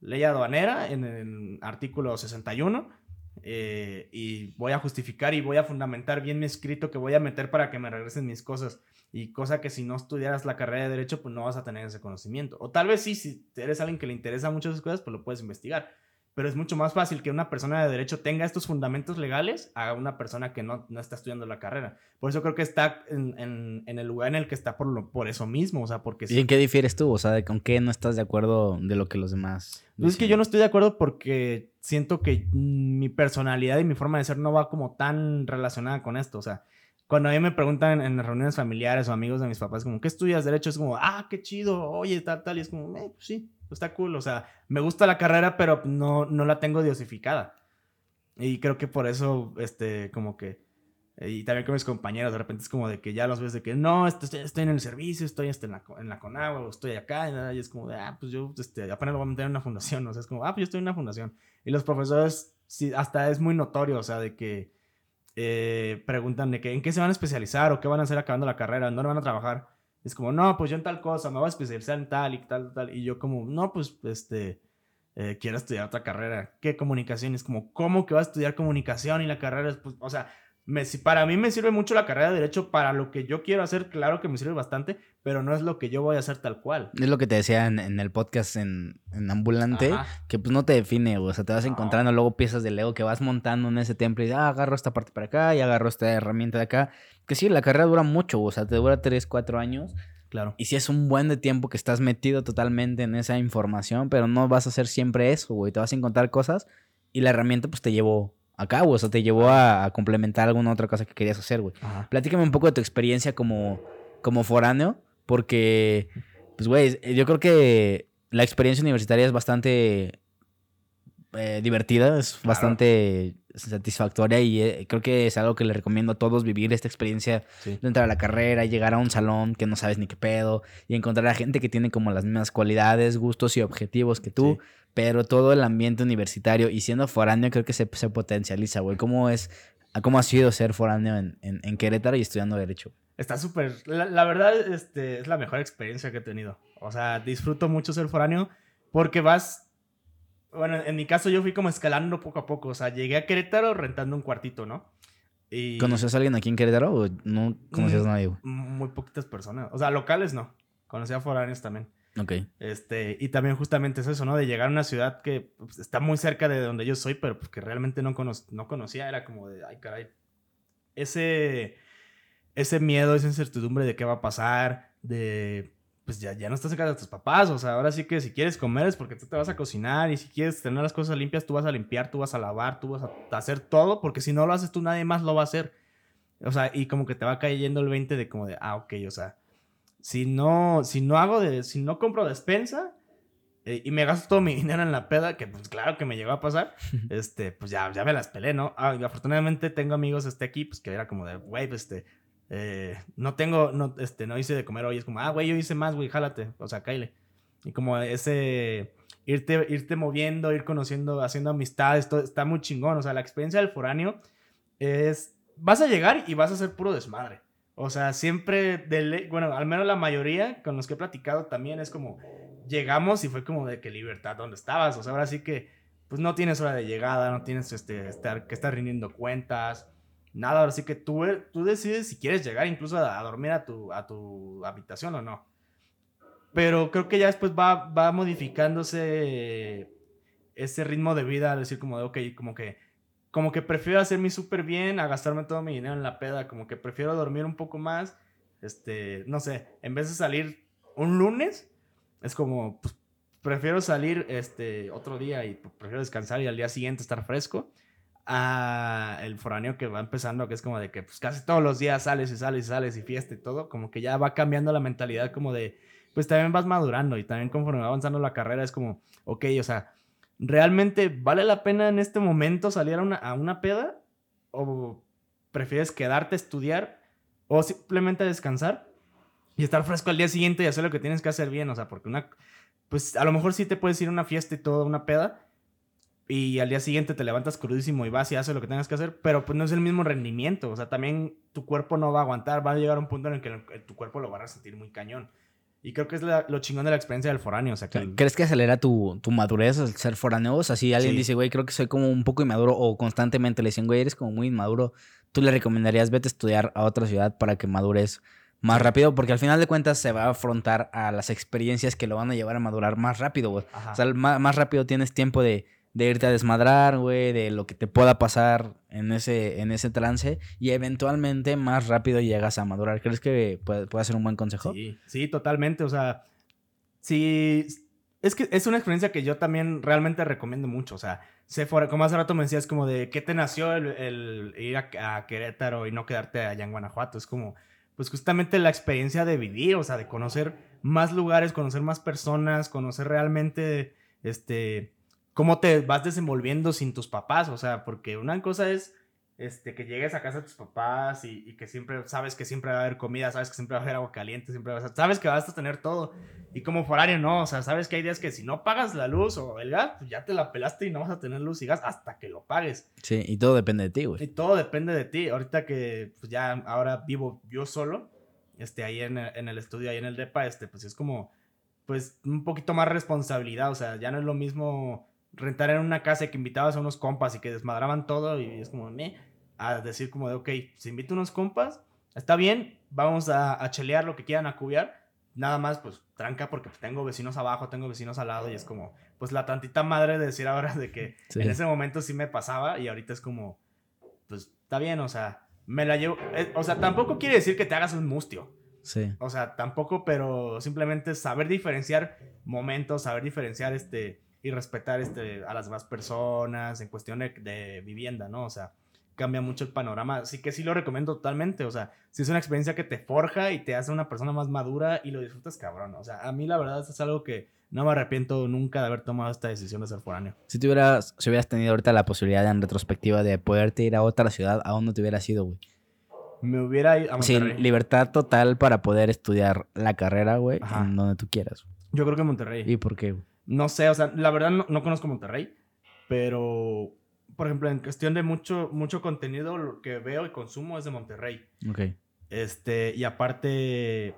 [SPEAKER 2] ley aduanera en el artículo 61 eh, y voy a justificar y voy a fundamentar bien mi escrito que voy a meter para que me regresen mis cosas. Y cosa que si no estudiaras la carrera de derecho, pues no vas a tener ese conocimiento. O tal vez sí, si eres alguien que le interesa mucho esas cosas, pues lo puedes investigar pero es mucho más fácil que una persona de derecho tenga estos fundamentos legales a una persona que no, no está estudiando la carrera. Por eso creo que está en, en, en, el lugar en el que está por, lo, por eso mismo, o sea, porque...
[SPEAKER 1] ¿Y en qué difieres tú? O sea, ¿con qué no estás de acuerdo de lo que los demás...
[SPEAKER 2] Pues es que yo no estoy de acuerdo porque siento que mi personalidad y mi forma de ser no va como tan relacionada con esto, o sea... Cuando a mí me preguntan en reuniones familiares o amigos de mis papás, como, ¿qué estudias derecho? Es como, ah, qué chido, oye, tal, tal. Y es como, eh, pues sí, está cool, o sea, me gusta la carrera, pero no, no la tengo diosificada. Y creo que por eso, este, como que, y también con mis compañeros, de repente es como de que ya los ves de que no, estoy, estoy en el servicio, estoy este, en, la, en la Conagua, o estoy acá, y, es como de, ah, pues yo este, apenas lo voy a meter en una fundación, o sea, es como, ah, pues yo estoy en una fundación. Y los profesores, sí, hasta es muy notorio, o sea, de que eh, preguntan de que en qué se van a especializar o qué van a hacer acabando la carrera, dónde van a trabajar. Es como, no, pues yo en tal cosa, me voy a especializar en tal y tal, tal. Y yo como, no, pues, este, eh, quiero estudiar otra carrera. ¿Qué comunicación? Es como, ¿cómo que vas a estudiar comunicación y la carrera es, pues, o sea, me, para mí me sirve mucho la carrera de derecho para lo que yo quiero hacer, claro que me sirve bastante, pero no es lo que yo voy a hacer tal cual.
[SPEAKER 1] Es lo que te decía en, el podcast en, Ambulante, que pues no te define, o sea, te vas encontrando luego piezas de Lego que vas montando en ese templo y ah, agarro esta parte para acá y agarro esta herramienta de acá. Que sí, la carrera dura mucho, o sea, te dura 3, 4 años.
[SPEAKER 2] Claro.
[SPEAKER 1] Y si es un buen de tiempo que estás metido totalmente en esa información, pero no vas a hacer siempre eso, güey. Te vas a encontrar cosas y la herramienta pues te llevó acá, güey. O sea, te llevó a, complementar alguna otra cosa que querías hacer, güey. Platícame un poco de tu experiencia como, como foráneo, porque, pues, güey, yo creo que la experiencia universitaria es bastante eh, divertida, es bastante satisfactoria y eh, creo que es algo que le recomiendo a todos vivir esta experiencia de entrar a la carrera, llegar a un salón que no sabes ni qué pedo y encontrar a gente que tiene como las mismas cualidades, gustos y objetivos que tú, pero todo el ambiente universitario y siendo foráneo creo que se, se potencializa, güey. ¿Cómo es, cómo ha sido ser foráneo en, en, Querétaro y estudiando Derecho?
[SPEAKER 2] Está súper, la, verdad este, es la mejor experiencia que he tenido. O sea, disfruto mucho ser foráneo porque vas bueno, en mi caso yo fui como escalando poco a poco. O sea, llegué a Querétaro rentando un cuartito, ¿no?
[SPEAKER 1] Y... ¿Conocías a alguien aquí en Querétaro o no conocías a nadie?
[SPEAKER 2] Muy poquitas personas. O sea, locales no. Conocía a foráneos también.
[SPEAKER 1] Ok.
[SPEAKER 2] Este, y también justamente es eso, ¿no? De llegar a una ciudad que pues, está muy cerca de donde yo soy, pero pues, que realmente no, no conocía. Era como de, ay, caray. Ese, ese miedo, esa incertidumbre de qué va a pasar, de pues ya, ya no estás cerca de tus papás. O sea, ahora sí que si quieres comer es porque tú te vas a cocinar y si quieres tener las cosas limpias, tú vas a limpiar, tú vas a lavar, tú vas a hacer todo, porque si no lo haces tú, nadie más lo va a hacer. O sea, y como que te va cayendo el 20 de como de, ah, ok, o sea, si no, si no hago de, si no compro despensa eh, y me gasto todo mi dinero en la peda, que pues claro que me llegó a pasar, este, pues ya, ya me las pelé, ¿no? Ah, afortunadamente tengo amigos este aquí, pues que era como de, güey, pues este, eh, no tengo, no, este, no hice de comer hoy. Es como, ah, güey, yo hice más, güey, jálate. O sea, caile. Y como ese irte, irte moviendo, ir conociendo, haciendo amistades, todo, está muy chingón. O sea, la experiencia del foráneo es, vas a llegar y vas a ser puro desmadre. O sea, siempre, de bueno, al menos la mayoría con los que he platicado también es como, llegamos y fue como de que libertad, ¿dónde estabas? O sea, ahora sí que, pues no tienes hora de llegada, no tienes este, estar, que estar rindiendo cuentas nada, ahora sí que tú, tú decides si quieres llegar incluso a, dormir a tu, a tu habitación o no. Pero creo que ya después va, va modificándose ese ritmo de vida, decir como de, ok, como que, como que prefiero hacerme súper bien a gastarme todo mi dinero en la peda, como que prefiero dormir un poco más, este, no sé, en vez de salir un lunes, es como, pues, prefiero salir este otro día y prefiero descansar y al día siguiente estar fresco a el foráneo que va empezando, que es como de que pues casi todos los días sales y sales y sales y fiesta y todo, como que ya va cambiando la mentalidad como de, pues también vas madurando y también conforme va avanzando la carrera es como, ok, o sea, ¿realmente vale la pena en este momento salir a una, a una peda? ¿O prefieres quedarte a estudiar o simplemente descansar y estar fresco al día siguiente y hacer lo que tienes que hacer bien? O sea, porque una, pues a lo mejor sí te puedes ir a una fiesta y todo, una peda, y al día siguiente te levantas crudísimo y vas y haces lo que tengas que hacer, pero pues no es el mismo rendimiento, o sea, también tu cuerpo no va a aguantar, va a llegar a un punto en el que tu cuerpo lo va a sentir muy cañón. Y creo que es la- lo chingón de la experiencia del foráneo. O sea, que
[SPEAKER 1] ¿Crees que acelera tu, tu madurez al ser foráneo? O sea, si alguien
[SPEAKER 2] Sí.
[SPEAKER 1] dice, güey, creo que soy como un poco inmaduro o constantemente le dicen, güey, eres como muy inmaduro, ¿tú le recomendarías vete a estudiar a otra ciudad para que madures más rápido? Porque al final de cuentas se va a afrontar a las experiencias que lo van a llevar a madurar más rápido, güey. O sea, más, más rápido tienes tiempo de, de irte a desmadrar, güey, de lo que te pueda pasar en ese, en ese trance y eventualmente más rápido llegas a madurar. ¿Crees que puede, puede ser un buen consejo?
[SPEAKER 2] Sí, sí, totalmente. O sea, sí. Es que es una experiencia que yo también realmente recomiendo mucho. O sea, sé fuera, como hace rato me decías, como de qué te nació el, el ir a, a Querétaro y no quedarte allá en Guanajuato. Es como, pues justamente la experiencia de vivir, o sea, de conocer más lugares, conocer más personas, conocer realmente, este, cómo te vas desenvolviendo sin tus papás. O sea, porque una cosa es este, que llegues a casa de tus papás y, y que siempre sabes que siempre va a haber comida, sabes que siempre va a haber agua caliente, siempre vas a, sabes que vas a tener todo. Y como foráneo, no, o sea, sabes que hay días que si no pagas la luz o el gas, pues ya te la pelaste y no vas a tener luz y gas hasta que lo pagues.
[SPEAKER 1] Sí, y todo depende de ti,
[SPEAKER 2] Y
[SPEAKER 1] güey.
[SPEAKER 2] todo depende de ti. Ahorita que pues ya ahora vivo yo solo, este, ahí en el, en el estudio, ahí en el DEPA, este, pues es como, pues un poquito más responsabilidad, o sea, ya no es lo mismo rentar en una casa y que invitabas a unos compas y que desmadraban todo y es como, me, a decir como de, ok, si invito unos compas, está bien, vamos a, a chelear lo que quieran a cubiar, nada más pues tranca porque tengo vecinos abajo, tengo vecinos al lado y es como, pues la tantita madre de decir ahora de que
[SPEAKER 1] Sí.
[SPEAKER 2] en ese momento sí me pasaba y ahorita es como, pues está bien, o sea, me la llevo, eh, o sea, tampoco quiere decir que te hagas un mustio,
[SPEAKER 1] Sí.
[SPEAKER 2] o sea, tampoco, pero simplemente saber diferenciar momentos, saber diferenciar este y respetar este a las demás personas en cuestión de, de vivienda, ¿no? O sea, cambia mucho el panorama, así que sí lo recomiendo totalmente, o sea, si es una experiencia que te forja y te hace una persona más madura y lo disfrutas cabrón, o sea, a mí la verdad es algo que no me arrepiento nunca de haber tomado esta decisión de ser foráneo.
[SPEAKER 1] Si tuvieras, si hubieras tenido ahorita la posibilidad en retrospectiva de poderte ir a otra ciudad, ¿a dónde te hubieras ido, güey?
[SPEAKER 2] Me hubiera ido a Monterrey.
[SPEAKER 1] Sin libertad total para poder estudiar la carrera, güey, en donde tú quieras.
[SPEAKER 2] Yo creo que Monterrey.
[SPEAKER 1] ¿Y por qué, güey?
[SPEAKER 2] No sé, o sea, la verdad no, no conozco Monterrey, pero, por ejemplo, en cuestión de mucho, mucho contenido, lo que veo y consumo es de Monterrey.
[SPEAKER 1] Ok.
[SPEAKER 2] Este, y aparte,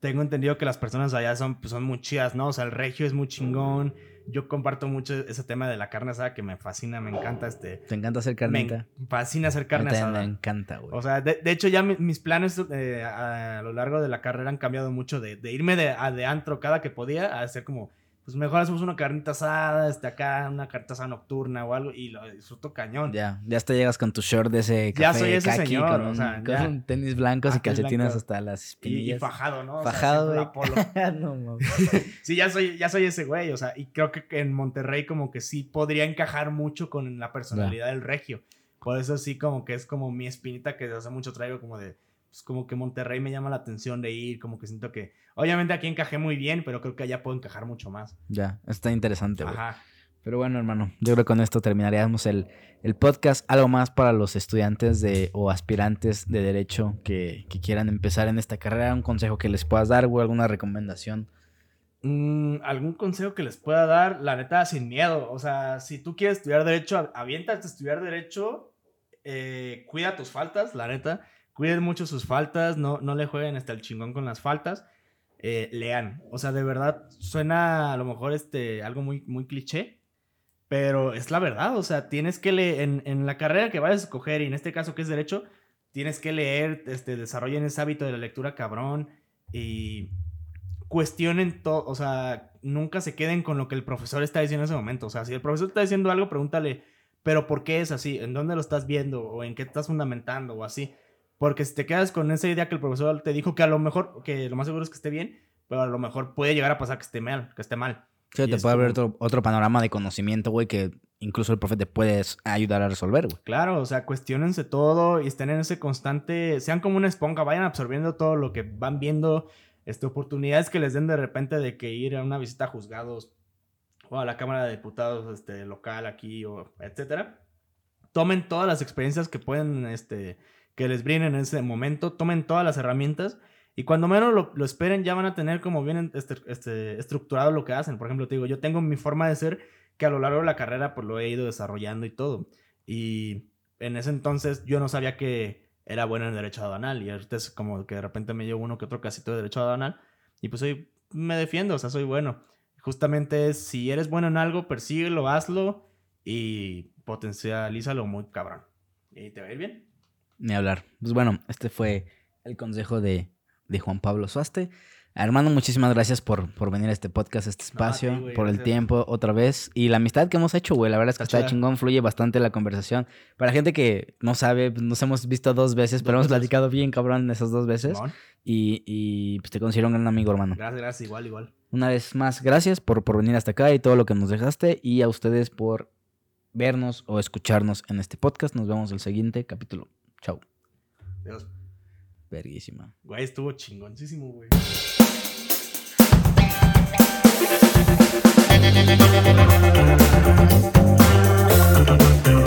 [SPEAKER 2] tengo entendido que las personas allá son, pues, son muy chidas, ¿no? O sea, el regio es muy chingón. Yo comparto mucho ese tema de la carne asada que me fascina, me encanta, este...
[SPEAKER 1] ¿Te encanta hacer
[SPEAKER 2] Me
[SPEAKER 1] carnita?
[SPEAKER 2] en- fascina hacer carne asada.
[SPEAKER 1] Me encanta, güey.
[SPEAKER 2] O sea, de, de hecho ya mi- mis planes eh, a, a lo largo de la carrera han cambiado mucho de, de irme de, a de antro cada que podía a hacer como, pues mejor hacemos una carnita asada, este acá, una carnita asada nocturna o algo y lo disfruto cañón.
[SPEAKER 1] ya, ya hasta llegas con tu short de ese
[SPEAKER 2] Ya
[SPEAKER 1] café
[SPEAKER 2] soy ese
[SPEAKER 1] kaki
[SPEAKER 2] señor,
[SPEAKER 1] con,
[SPEAKER 2] o sea,
[SPEAKER 1] con
[SPEAKER 2] ya.
[SPEAKER 1] un tenis blancos y
[SPEAKER 2] Ah,
[SPEAKER 1] calcetines
[SPEAKER 2] blanco.
[SPEAKER 1] hasta las
[SPEAKER 2] Y, y
[SPEAKER 1] espinillas.
[SPEAKER 2] fajado, ¿no? O sea,
[SPEAKER 1] Fajado, güey.
[SPEAKER 2] la polo.
[SPEAKER 1] no, mames.
[SPEAKER 2] Sí, ya soy, ya soy ese güey, o sea, y creo que en Monterrey como que sí podría encajar mucho con la personalidad del regio. Por eso sí como que es como mi espinita que desde hace mucho traigo como de, pues como que Monterrey me llama la atención de ir, como que siento que, obviamente aquí encajé muy bien, pero creo que allá puedo encajar mucho más.
[SPEAKER 1] Ya, está interesante, güey.
[SPEAKER 2] Ajá.
[SPEAKER 1] Pero bueno, hermano, yo creo que con esto terminaríamos el, el podcast. Algo más para los estudiantes de, o aspirantes de derecho que, que quieran empezar en esta carrera. Un consejo que les puedas dar, o alguna recomendación.
[SPEAKER 2] Mm, ¿Algún consejo que les pueda dar? La neta, sin miedo. O sea, si tú quieres estudiar Derecho, av- aviéntate a estudiar Derecho. eh, cuida tus faltas, la neta. Cuiden mucho sus faltas. No, no le jueguen hasta el chingón con las faltas. eh, lean. O sea, de verdad, suena a lo mejor este, algo muy, muy cliché. Pero es la verdad. O sea, tienes que leer. En, en la carrera que vayas a escoger, y en este caso que es Derecho, tienes que leer, este, desarrollen ese hábito de la lectura cabrón. Y cuestionen todo, o sea, nunca se queden con lo que el profesor está diciendo en ese momento. O sea, si el profesor está diciendo algo, pregúntale, pero ¿por qué es así? ¿En dónde lo estás viendo? ¿O en qué estás fundamentando? O así. Porque si te quedas con esa idea que el profesor te dijo que a lo mejor, que lo más seguro es que esté bien, pero a lo mejor puede llegar a pasar que esté mal, que esté mal.
[SPEAKER 1] Sí,
[SPEAKER 2] Y
[SPEAKER 1] te puede abrir
[SPEAKER 2] como-
[SPEAKER 1] otro, otro panorama de conocimiento, güey, que incluso el profe te puede ayudar a resolver, güey.
[SPEAKER 2] Claro, o sea, cuestionense todo y estén en ese constante, sean como una esponja, vayan absorbiendo todo lo que van viendo, este, oportunidades que les den de repente de que ir a una visita a juzgados o a la Cámara de Diputados este, local aquí, o etcétera. Tomen todas las experiencias que pueden, este, que les brinden en ese momento, tomen todas las herramientas y cuando menos lo, esperen ya van a tener como bien este, este, estructurado lo que hacen. Por ejemplo, te digo, yo tengo mi forma de ser que a lo largo de la carrera pues lo he ido desarrollando y todo. Y en ese entonces yo no sabía que era bueno en derecho aduanal y ahorita es como que de repente me llevo uno que otro casito de derecho aduanal. Y pues soy, me defiendo, o sea, soy bueno. Justamente es, si eres bueno en algo, persíguelo, hazlo y potencialízalo muy cabrón. Y te va a ir bien.
[SPEAKER 1] Ni hablar. Pues bueno, este fue el consejo de, de Juan Pablo Suaste. Hermano, muchísimas gracias por, por venir a este podcast, a este espacio,
[SPEAKER 2] No, güey,
[SPEAKER 1] por el tiempo otra vez. Y la amistad que hemos hecho, güey. La verdad es que
[SPEAKER 2] Está
[SPEAKER 1] chingón, fluye bastante la conversación. Para gente que no sabe, pues, nos hemos visto dos veces, pero hemos platicado bien, cabrón, esas dos veces. Y, y pues te considero un gran amigo, hermano.
[SPEAKER 2] Gracias, gracias, igual, igual.
[SPEAKER 1] Una vez más, gracias por, por venir hasta acá y todo lo que nos dejaste. Y a ustedes por vernos o escucharnos en este podcast. Nos vemos el siguiente capítulo. Chau.
[SPEAKER 2] Dios.
[SPEAKER 1] Verguísima.
[SPEAKER 2] Güey, estuvo chingoncísimo, güey.